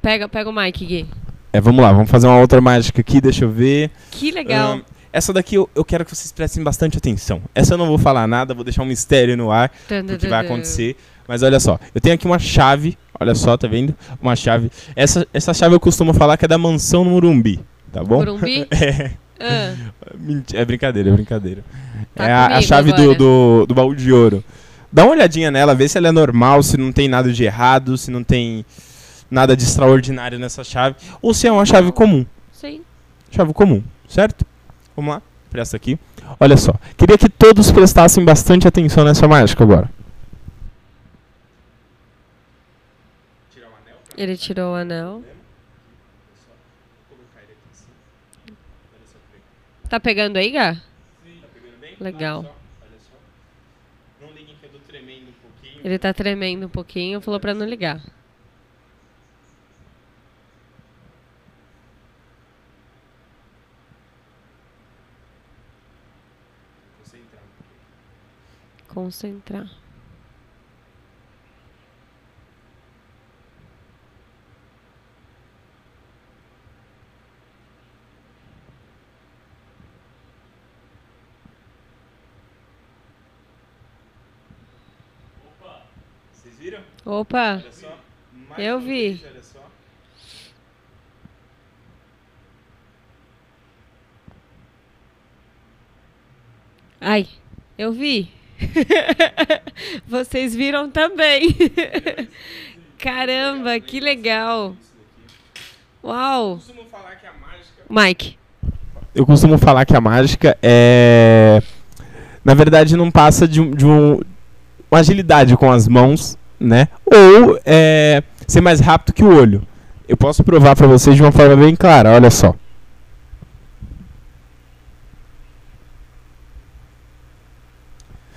Pega. Pega, o mic, Gui. É, vamos lá. Vamos fazer uma outra mágica aqui. Deixa eu ver. Que legal. Ahn, essa daqui eu, eu quero que vocês prestem bastante atenção. Essa eu não vou falar nada, vou deixar um mistério no ar do que vai acontecer. Mas olha só, eu tenho aqui uma chave, olha só, tá vendo? Uma chave. Essa, essa chave eu costumo falar que é da mansão no Morumbi, tá bom? Morumbi? <laughs> É, Ah, é brincadeira, é brincadeira. Tá é a, a chave do, do, do baú de ouro. Dá uma olhadinha nela, vê se ela é normal, se não tem nada de errado, se não tem nada de extraordinário nessa chave, ou se é uma chave comum. sim. chave comum, certo? Vamos lá, presta aqui. Olha só, queria que todos prestassem bastante atenção nessa mágica agora. Tirar o anel pra Ele tirou o anel. Tá pegando aí, Gá? Tá pegando bem? Legal. Olha só, olha só. Não liguem que eu tô tremendo um pouquinho. Ele tá tremendo um pouquinho, falou pra não ligar. Concentrar Opa, Olha só. Mais Eu vi. vez, olha só. ai, eu vi. <laughs> Vocês viram também. <laughs> Caramba, que legal. Uau. costumo falar que a mágica Mike, eu costumo falar que a mágica é. Na verdade, não passa de, um, de um- uma agilidade com as mãos, né? Ou é, ser mais rápido que o olho. Eu posso provar pra vocês de uma forma bem clara, olha só.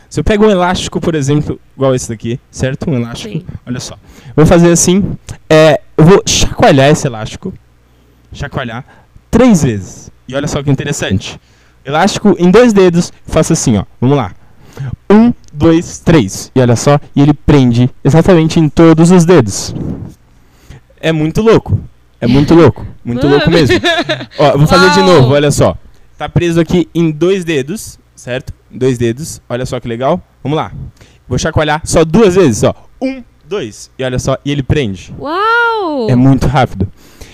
Se eu pego um elástico, por exemplo, igual esse daqui, certo? Um elástico. Sim. Olha só. Vou fazer assim. É, eu vou chacoalhar esse elástico. Chacoalhar três vezes. E olha só que interessante. Elástico em dois dedos, faço assim, ó. Vamos lá. Um, dois, três. E olha só, e ele prende exatamente em todos os dedos. É muito louco. É muito louco. Muito louco mesmo. Ó, vou fazer de Uau. novo, olha só. Tá preso aqui em dois dedos, certo? Dois dedos. Olha só que legal. Vamos lá. Vou chacoalhar só duas vezes, ó. Um, dois. E olha só, e ele prende. uau. É muito rápido.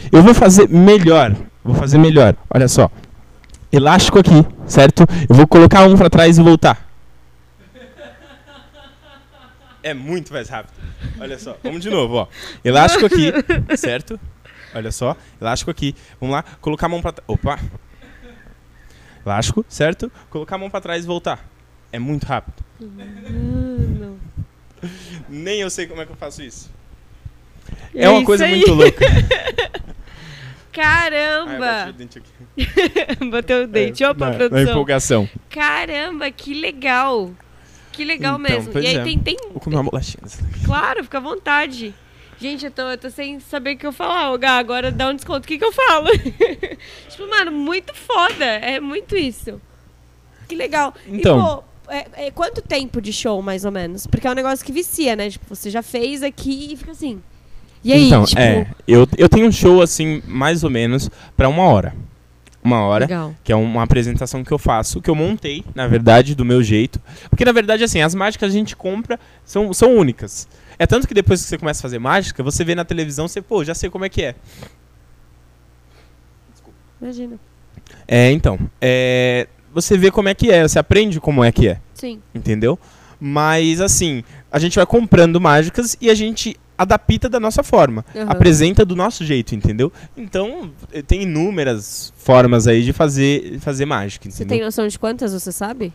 Eu vou fazer melhor. Vou fazer melhor. Olha só. Elástico aqui, certo? Eu vou colocar um pra trás e voltar. É muito mais rápido. Olha só. Vamos de novo, ó. Elástico aqui, <laughs> certo? Olha só. Elástico aqui. Vamos lá. Colocar a mão pra trás. Opa. Elástico, certo? Colocar a mão pra trás e voltar. É muito rápido. Mano. Nem eu sei como é que eu faço isso. É uma isso coisa aí. muito louca. <laughs> Caramba. bati o dente aqui. <laughs> Bateu o dente. É, Opa, na, na produção. empolgação. Caramba, que legal. Que legal Então, mesmo. E aí é. tem, tem. Vou comer uma bolachinha. Claro, fica à vontade. Gente, eu tô, eu tô sem saber o que eu falar. Ô, Gá, agora dá um desconto. O que, que eu falo? <laughs> tipo, mano, muito foda. É muito isso. Que legal. Então. E, pô, é- é quanto tempo de show, mais ou menos? Porque é um negócio que vicia, né? Tipo, você já fez aqui e fica assim. E aí, então, tipo. é, eu, eu tenho um show assim, mais ou menos, pra uma hora. Uma hora, Legal. que é uma apresentação que eu faço, que eu montei, na verdade, do meu jeito. Porque, na verdade, assim, as mágicas a gente compra são, são únicas. É tanto que depois que você começa a fazer mágica, você vê na televisão, você, pô, já sei como é que é. Imagina. É, então, é, você vê como é que é, você aprende como é que é. Sim. entendeu? Mas assim, a gente vai comprando mágicas e a gente adapta da nossa forma, Aham. apresenta do nosso jeito, entendeu? Então, eh, tem inúmeras formas aí de fazer fazer mágica, Você entendeu? tem noção de quantas, você sabe?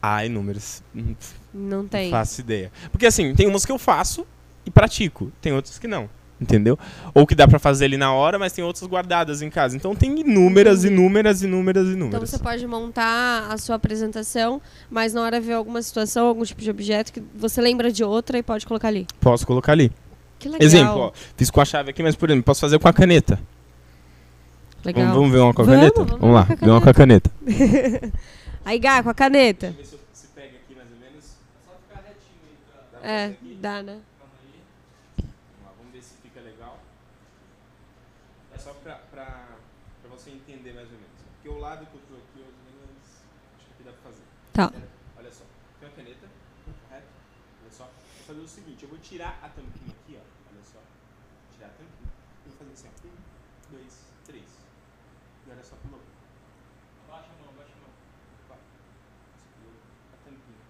Ah, inúmeras. Hum, Não Não tem. faço ideia. Porque assim, tem umas que eu faço e pratico, tem outras que não. Entendeu? Ou que dá pra fazer ali na hora, mas tem outras guardadas em casa. Então tem inúmeras, Entendi. inúmeras, inúmeras, Então inúmeras. você pode montar a sua apresentação, mas na hora ver alguma situação, algum tipo de objeto que você lembra de outra e pode colocar ali. Posso colocar ali. Que legal. Exemplo, ó, fiz com a chave aqui, mas por exemplo, posso fazer com a caneta. Legal. Vamos, vamos ver uma com a Vamos, caneta? vamos Vamos lá, ver uma com a caneta. <laughs> Aí, Gá, com a caneta. ver se, se pega aqui mais ou menos. É só ficar retinho aí. Pra, É, dá, né? Calma aí. Vamos lá, vamos ver se fica legal. É só pra você entender mais ou menos. Porque o lado que eu tô aqui, menos, acho que aqui dá pra fazer. Tá. Olha só, tem uma caneta, correto? Olha só. Vou fazer o seguinte, eu vou tirar a tampinha aqui, ó. Olha só. Tirar a tampinha. Eu vou fazer assim, ó. Um, dois, três. E olha só, pulou. Abaixa a mão, abaixa a mão. Opa. Você pulou a tampinha.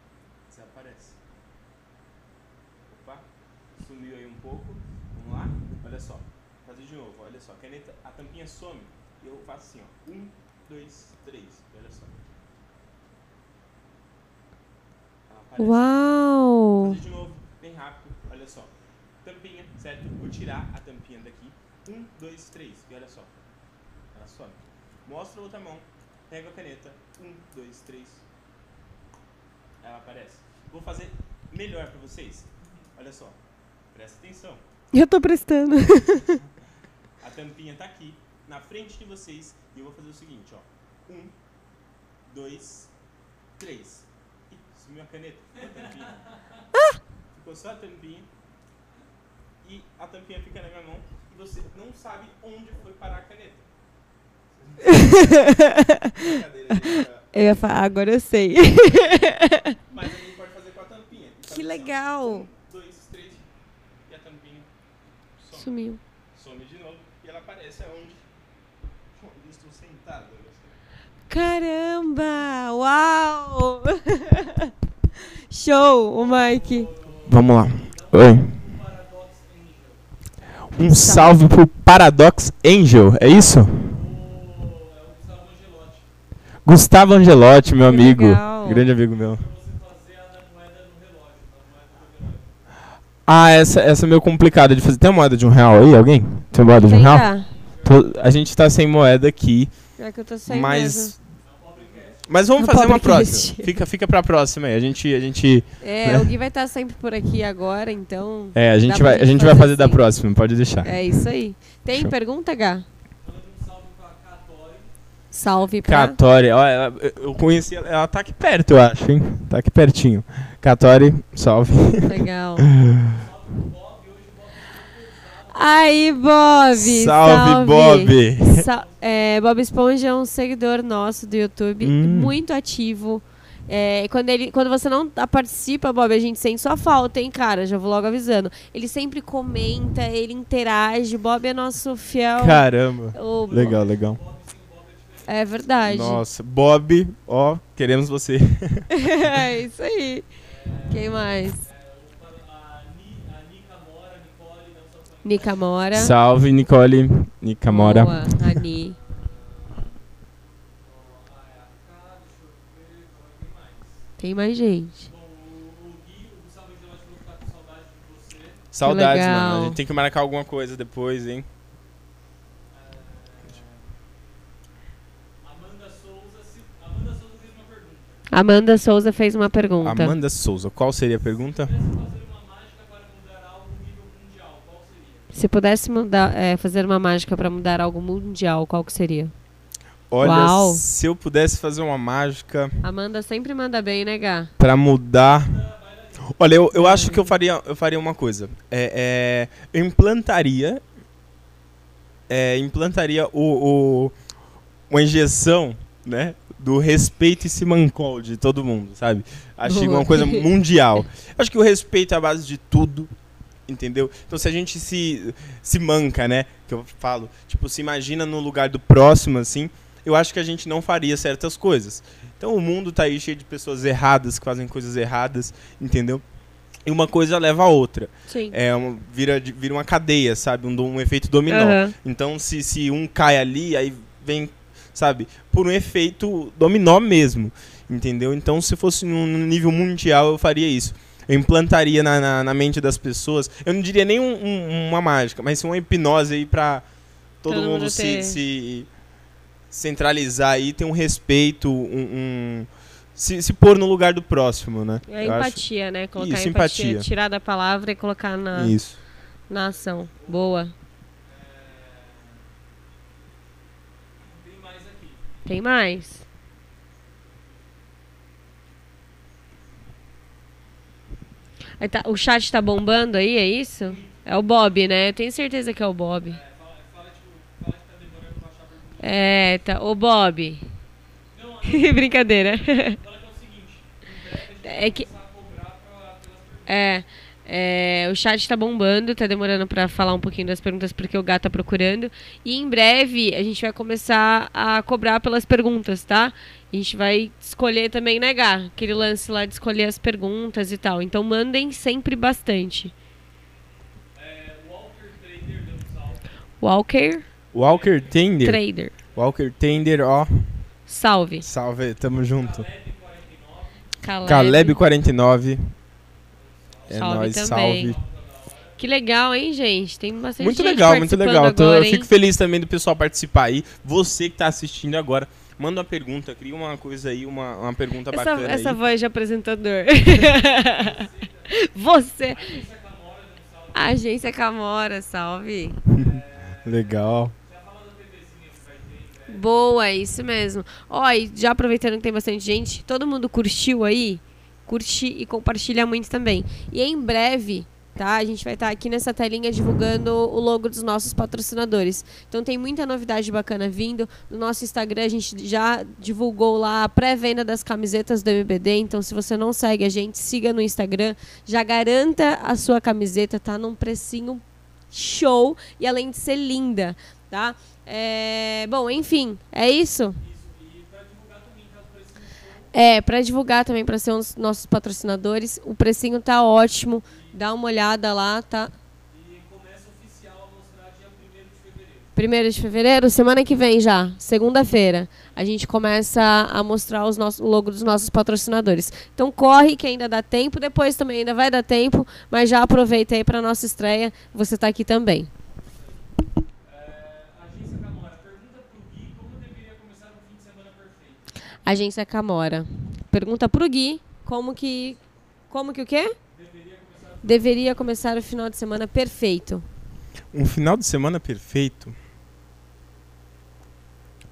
Desaparece. Opa. Sumiu aí um pouco. Vamos lá. Olha só. Fazer de novo. Olha só. A caneta, a tampinha some. Eu faço assim, ó. Um, dois, três. Olha só. Uau! Vou fazer de novo, bem rápido, olha só. Tampinha, certo? Vou tirar a tampinha daqui. Um, dois, três. E olha só. Ela some. Mostra a outra mão. Pega a caneta. Um, dois, três. Ela aparece. Vou fazer melhor pra vocês. Olha só. Presta atenção. Eu tô prestando. <laughs> A tampinha tá aqui, na frente de vocês. E eu vou fazer o seguinte, ó. Um, dois, três. Ih, sumiu a caneta. Ficou a tampinha. Ficou só a tampinha. E a tampinha fica na minha mão. E você não sabe onde foi parar a caneta. <laughs> Eu ia falar, agora eu sei. Mas a gente pode fazer com a tampinha. Que legal. Um, dois, três. E a tampinha some. Sumiu. Aparece aonde? Onde eu estou sentado. Caramba! Uau! <laughs> Show, o Mike. Vamos lá. Oi. Um salve pro Paradox Angel, é isso? Gustavo Angelotti, meu Que amigo. legal. Grande amigo meu. Ah, essa, essa é meio complicada de fazer. Tem uma moeda de um real aí, alguém? Tem moeda de um real? Tô- a gente tá sem moeda aqui, É que eu tô sem mas. mesmo. Mas vamos Um fazer uma próxima. Fica, fica pra próxima aí. A gente. A gente, É, né? o Gui vai estar sempre por aqui agora, então. é, a gente, pra vai, a gente gente vai fazer fazer da assim. próxima, pode deixar. É isso aí. Tem Show. pergunta, Gá? Salve pra. Catori, ó, ela- eu conheci ela, ela tá aqui perto, eu acho, hein? Tá aqui pertinho. Catori, salve. Legal. Aí, Bob! Salve, Bob! Sa- é, Bob Esponja é um seguidor nosso do YouTube, Hum. muito ativo. É, quando, ele, quando você não participa, Bob, a gente sente sua falta, hein, cara? Já vou logo avisando. Ele sempre comenta, ele interage. Bob é nosso fiel. Caramba. o- Legal, legal. É verdade. Nossa, Bob, ó, queremos você. <laughs> é isso aí. Quem mais? Nica Mora. Salve, Nicole. Nica Mora. Boa, Ani. Tem mais gente. Saudades, mano. A gente tem que marcar alguma coisa depois, hein? Amanda Souza fez uma pergunta. Amanda Souza, qual seria a pergunta? Se pudesse mudar, é, fazer uma mágica pra mudar algo mundial, qual que seria? Olha, Uau. se eu pudesse fazer uma mágica Amanda sempre manda bem, né, Gá? pra mudar. Olha, eu, eu acho que eu faria, eu faria uma coisa. É, é, eu implantaria. é, implantaria o, o, uma injeção, né? Do respeito e simancol de todo mundo, sabe? Acho que é uma coisa <laughs> mundial. Acho que o respeito é a base de tudo, entendeu? Então se a gente se, se manca, né? Que eu falo, tipo, se imagina no lugar do próximo, assim, eu acho que a gente não faria certas coisas. Então o mundo tá aí cheio de pessoas erradas, que fazem coisas erradas, entendeu? E uma coisa leva a outra. Sim. É uma, vira, vira uma cadeia, sabe? Um, um efeito dominó. Aham. Então, se, se um cai ali, aí vem, sabe? Por um efeito dominó mesmo, entendeu? Então, se fosse num, nível mundial, eu faria isso. Eu implantaria na, na, na mente das pessoas, eu não diria nem um- um- uma mágica, mas sim uma hipnose aí pra todo, Todo mundo se, ter- se centralizar aí, ter um respeito, um... um- se, se pôr no lugar do próximo, né? É Eu acho- empatia, né? Colocar Isso, empatia, empatia. tirar da palavra e colocar na, Isso. na ação. Boa. Tem mais? Tá- o chat tá bombando aí, é isso? É o Bob, né? Eu tenho certeza que é o Bob. É, tá. Ô, Bob. <laughs> Brincadeira. É que. É. é, o chat tá bombando, tá demorando pra falar um pouquinho das perguntas porque o gato tá procurando. E em breve a gente vai começar a cobrar pelas perguntas, tá? A gente vai escolher também, né, Gá? Aquele lance lá de escolher as perguntas e tal. Então mandem sempre bastante. Walker Walker Tender. Trader. Walker Tender, ó. Salve. Salve, tamo junto. Caleb. Caleb 49. É Salve nóis, também. salve. Que legal, hein, gente? Tem bastante Muito gente legal, muito legal. Agora, eu fico feliz também do pessoal participar aí. Você que tá assistindo agora, manda uma pergunta, cria uma coisa aí, uma, uma pergunta Essa, bacana essa aí. voz de apresentador. <laughs> Você. Agência Camora, salve. <laughs> Legal. Boa, é isso mesmo. Ó, e já aproveitando que tem bastante gente, todo mundo curtiu aí? Curte e compartilha muito também. E em breve, tá? A gente vai estar aqui nessa telinha divulgando o logo dos nossos patrocinadores. Então tem muita novidade bacana vindo. No nosso Instagram a gente já divulgou lá a pré-venda das camisetas do MBD. Então se você não segue a gente, siga no Instagram. Já garanta a sua camiseta, tá num precinho show e além de ser linda, tá? É, bom, enfim, é isso. É, para divulgar também para ser um dos nossos patrocinadores, o precinho tá ótimo. Dá uma olhada lá, tá? Primeiro de fevereiro, semana que vem já, segunda-feira, a gente começa a mostrar os nossos, o logo dos nossos patrocinadores. Então corre que ainda dá tempo, depois também ainda vai dar tempo, mas já aproveita aí para nossa estreia, você tá aqui também. Agência Camora. Pergunta pro Gui como que. Como que o quê? Deveria começar o final de semana perfeito. Um final de semana perfeito.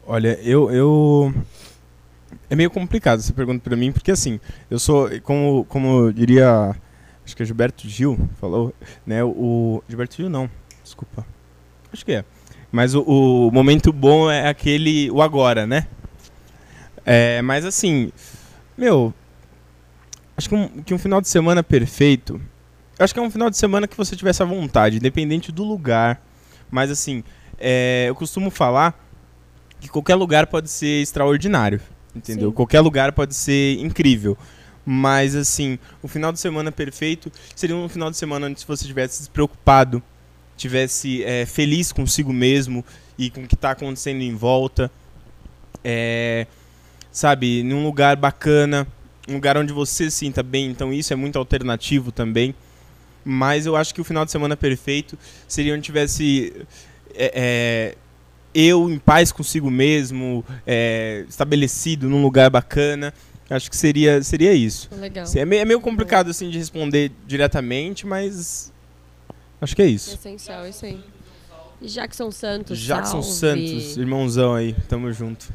Olha, eu, eu. É meio complicado essa pergunta pra mim, porque assim, eu sou, como, como diria, acho que é Gilberto Gil falou, né? O. Gilberto Gil não, desculpa. Acho que é. Mas o, o momento bom é aquele, o agora, né? É, mas assim, meu, acho que um, que um final de semana perfeito acho que é um final de semana que você tivesse à vontade, independente do lugar. Mas assim, é, eu costumo falar que qualquer lugar pode ser extraordinário, entendeu? Sim. Qualquer lugar pode ser incrível. Mas assim, o final de semana perfeito seria um final de semana onde você tivesse despreocupado, tivesse é, feliz consigo mesmo e com o que está acontecendo em volta. É, sabe, num lugar bacana, um lugar onde você se sinta bem. Então isso é muito alternativo também. Mas eu acho que o final de semana perfeito seria onde tivesse é, é, eu em paz consigo mesmo, é, estabelecido num lugar bacana. Acho que seria, seria isso. Legal. É meio, é meio complicado assim de responder diretamente, mas acho que é isso. Essencial, isso aí. Jackson Santos. Jackson salve. Santos, irmãozão aí, tamo junto.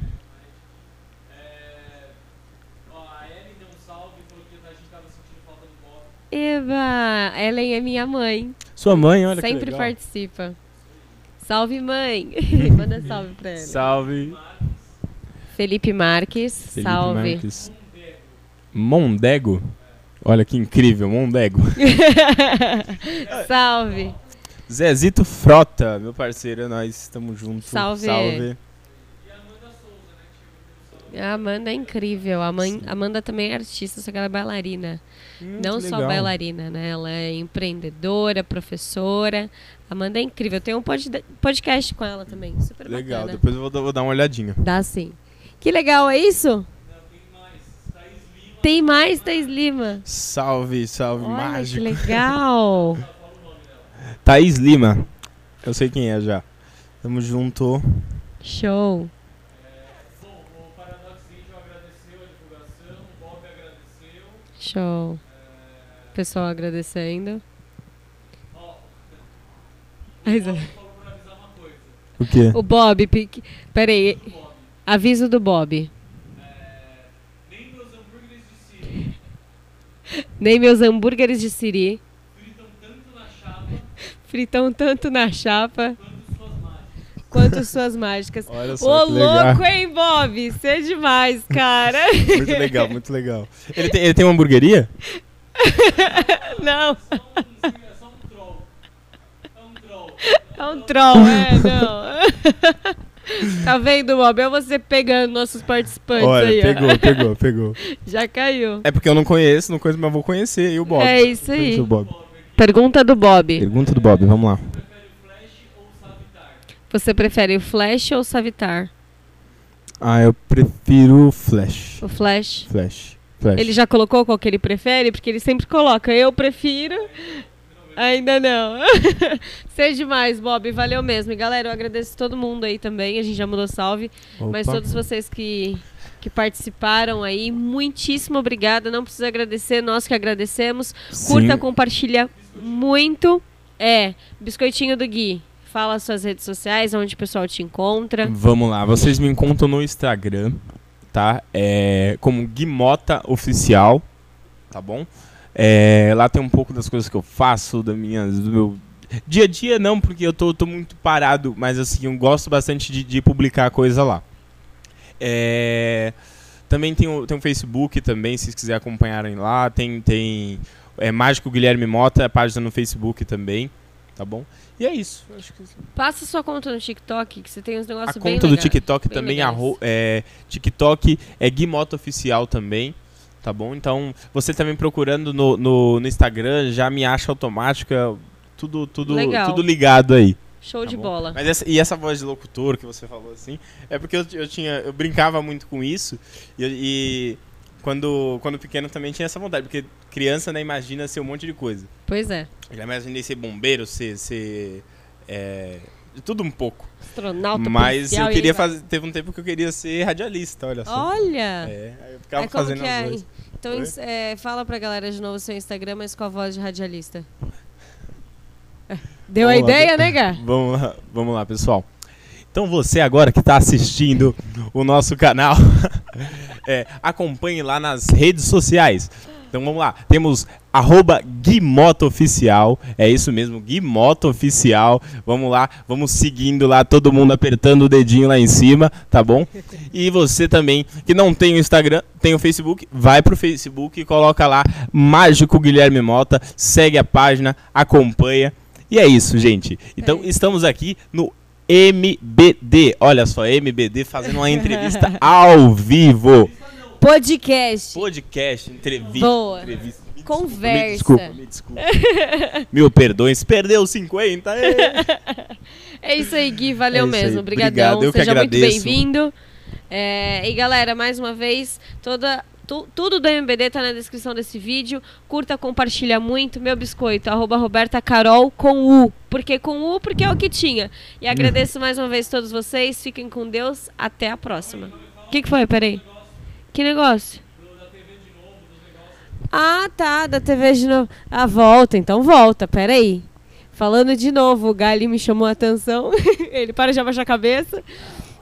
Eva, Ellen é minha mãe. Sua mãe, olha que Sempre legal. participa. Salve, mãe. <laughs> Manda salve pra ela. Salve. Felipe Marques, Felipe salve. Marques. Mondego? Olha que incrível, Mondego. <laughs> salve. Zezito Frota, meu parceiro, nós estamos juntos. Salve. Salve. A Amanda é incrível. A mãe- Amanda também é artista, só que ela é bailarina. Hum, Não que só legal. bailarina, né? Ela é empreendedora, professora. Amanda é incrível. Eu tenho um pod- podcast com ela também. Super Legal, bacana. depois eu vou, dar- vou dar uma olhadinha. Dá sim. Que legal, é isso? Tem mais, Thaís Lima. Salve, salve, Olha que mágico. legal. <laughs> Thaís Lima. Eu sei quem é já. Tamo junto. Show. Show. Pessoal agradecendo. Mas, é. O quê? O Bob, pique- peraí. Aviso do Bob. Nem meus hambúrgueres de siri. Fritam tanto na chapa. Quanto suas mágicas. <laughs> Olha Ô, só legal. louco, hein, Bob? Isso é demais, cara. Muito legal, muito legal. Ele tem, ele tem uma hamburgueria? <laughs> Não. É um troll, é, não. <laughs> Tá vendo, Bob? É você pegando nossos participantes Olha, aí, ó. pegou, pegou, pegou. Já caiu. É porque eu não conheço, não conheço, mas vou conhecer. E o Bob? É isso aí. Pergunta do Bob. Pergunta do Bob, vamos lá. Você prefere o Flash ou o Savitar? Ah, eu prefiro Flash. O Flash. Flash. Flash. Ele já colocou qual que ele prefere? Porque ele sempre coloca. Eu prefiro. Ainda não. <laughs> Seja demais, Bob. Valeu mesmo. E galera, eu agradeço todo mundo aí também. A gente já mudou salve. Mas Opa. todos vocês que, que participaram aí, muitíssimo obrigada. Não precisa agradecer, nós que agradecemos. Curta, Sim. compartilha muito. É, Biscoitinho do Gui. Fala as suas redes sociais, onde o pessoal te encontra. Vamos lá, vocês me encontram no Instagram, tá? É, como Guimota Oficial, tá bom? É, lá tem um pouco das coisas que eu faço, da minha, do meu dia a dia não, porque eu tô, tô muito parado, mas assim, eu gosto bastante de, de publicar coisa lá. É, também tem o, tem o Facebook também, se vocês quiserem acompanharem lá, tem, tem é, Mágico Guilherme Mota, a página no Facebook também, tá bom? E é isso, que Passa sua conta no TikTok, que você tem uns negócios a bem conta do. TikTok também, arro- é, TikTok é Guimoto Oficial também, tá bom? Então, você também procurando no, no, no Instagram, já me acha automática, tudo, tudo, Legal. tudo ligado aí. Show tá de bom? bola. Mas essa, e essa voz de locutor que você falou assim, é porque eu, eu tinha, eu brincava muito com isso e, e quando, quando pequeno também tinha essa vontade, porque criança, né, imagina ser um monte de coisa. Pois é. Eu já imaginei ser bombeiro, ser, ser é, tudo um pouco. Astronauta Mas eu queria fazer. Teve um tempo que eu queria ser radialista, olha só. Olha! É, aí eu ficava É fazendo que é? as coisas. Então, é, fala pra galera de novo o seu Instagram, mas com a voz de radialista. Deu a Vamos lá. ideia, né, Gá? <laughs> Vamos lá, vamos lá, pessoal. Então você agora que está assistindo o nosso canal, <laughs> é, acompanhe lá nas redes sociais. Então vamos lá, temos arroba Guimoto Oficial, é isso mesmo, Guimoto Oficial. Vamos lá, vamos seguindo lá, todo mundo apertando o dedinho lá em cima, tá bom? E você também, que não tem o Instagram, tem o Facebook, vai pro Facebook e coloca lá Mágico Guilherme Mota, segue a página, acompanha. E é isso, gente. Então É. estamos aqui no MBD. Olha só, MBD fazendo uma entrevista <laughs> ao vivo. Podcast. Podcast, entrevista. Boa. entrevista. Me Conversa. Desculpa, me desculpa. Me desculpa. Mil perdões, perdeu 50. ê. <laughs> É isso aí, Gui. Valeu É mesmo. Obrigadão. Obrigado, eu Seja muito bem-vindo. É, e galera, mais uma vez, toda, tu- tudo do MBD tá na descrição desse vídeo. Curta, compartilha muito. Meu biscoito, arroba Roberta Carol com U. Por que com U? Porque é o que tinha. E agradeço mais uma vez todos vocês. Fiquem com Deus. Até a próxima. O que, que foi? Peraí. Que negócio? Ah, tá, da TV de novo. Ah, volta, então volta, peraí. Falando de novo, o Gali me chamou a atenção. <laughs> Ele para de abaixar a cabeça.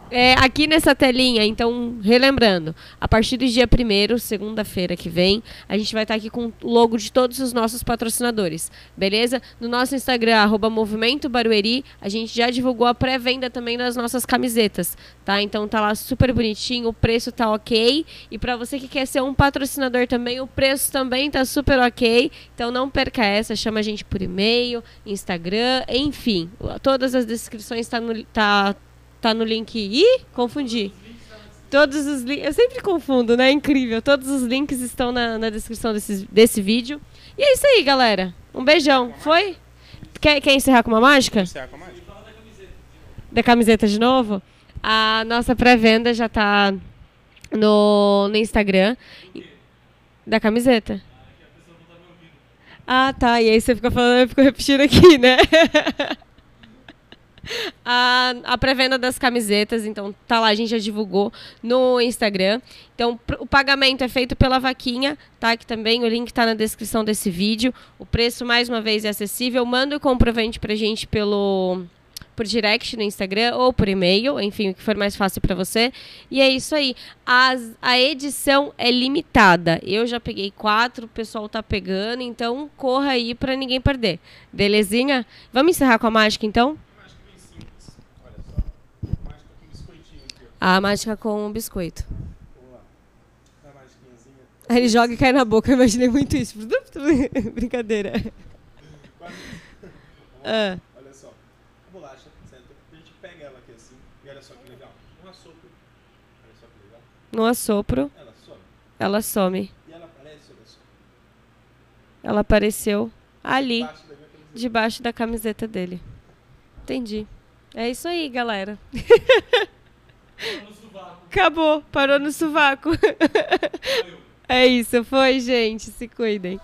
É, aqui nessa telinha, então, relembrando, a partir do dia 1 segunda-feira que vem, a gente vai estar aqui com o logo de todos os nossos patrocinadores, beleza? No nosso Instagram, arroba Movimento Barueri, a gente já divulgou a pré-venda também das nossas camisetas, tá? Então tá lá super bonitinho, o preço tá ok. E para você que quer ser um patrocinador também, o preço também tá super ok. Então não perca essa, chama a gente por e-mail, Instagram, enfim. Todas as descrições tá no, tá, Tá no link. Ih, confundi. Todos os links. Eu sempre confundo, né? Incrível. Todos os links estão na, na descrição desse, desse vídeo. E é isso aí, galera. Um beijão. Foi? Quer, quer encerrar com uma mágica? Encerrar com a mágica. Da camiseta de novo? A nossa pré-venda já tá no, no Instagram. Da camiseta. Ah, tá. E aí você fica falando, eu fico repetindo aqui, né? <laughs> a, a pré-venda das camisetas, então tá lá, a gente já divulgou no Instagram. Então, o pagamento é feito pela vaquinha, tá? Que também o link tá na descrição desse vídeo. O preço, mais uma vez, é acessível. Manda o comprovante pra gente pelo por direct no Instagram ou por e-mail, enfim, o que for mais fácil para você. E é isso aí. As, a edição é limitada. Eu já peguei quatro, o pessoal tá pegando, então corra aí para ninguém perder. Belezinha? Vamos encerrar com a mágica então? A mágica com o biscoito. Aí ele joga e cai na boca. Eu imaginei muito isso. <laughs> Brincadeira. ah. Olha só. A bolacha, a gente pega ela aqui assim. E olha só que legal. Um assopro. Olha só que legal. No assopro. Ela some. Ela some. E ela aparece, olha só. Ela apareceu ali. Debaixo da, debaixo da camiseta dele. Entendi. É isso aí, galera. <laughs> Acabou, parou no sovaco. <laughs> é isso, foi, gente. Se cuidem.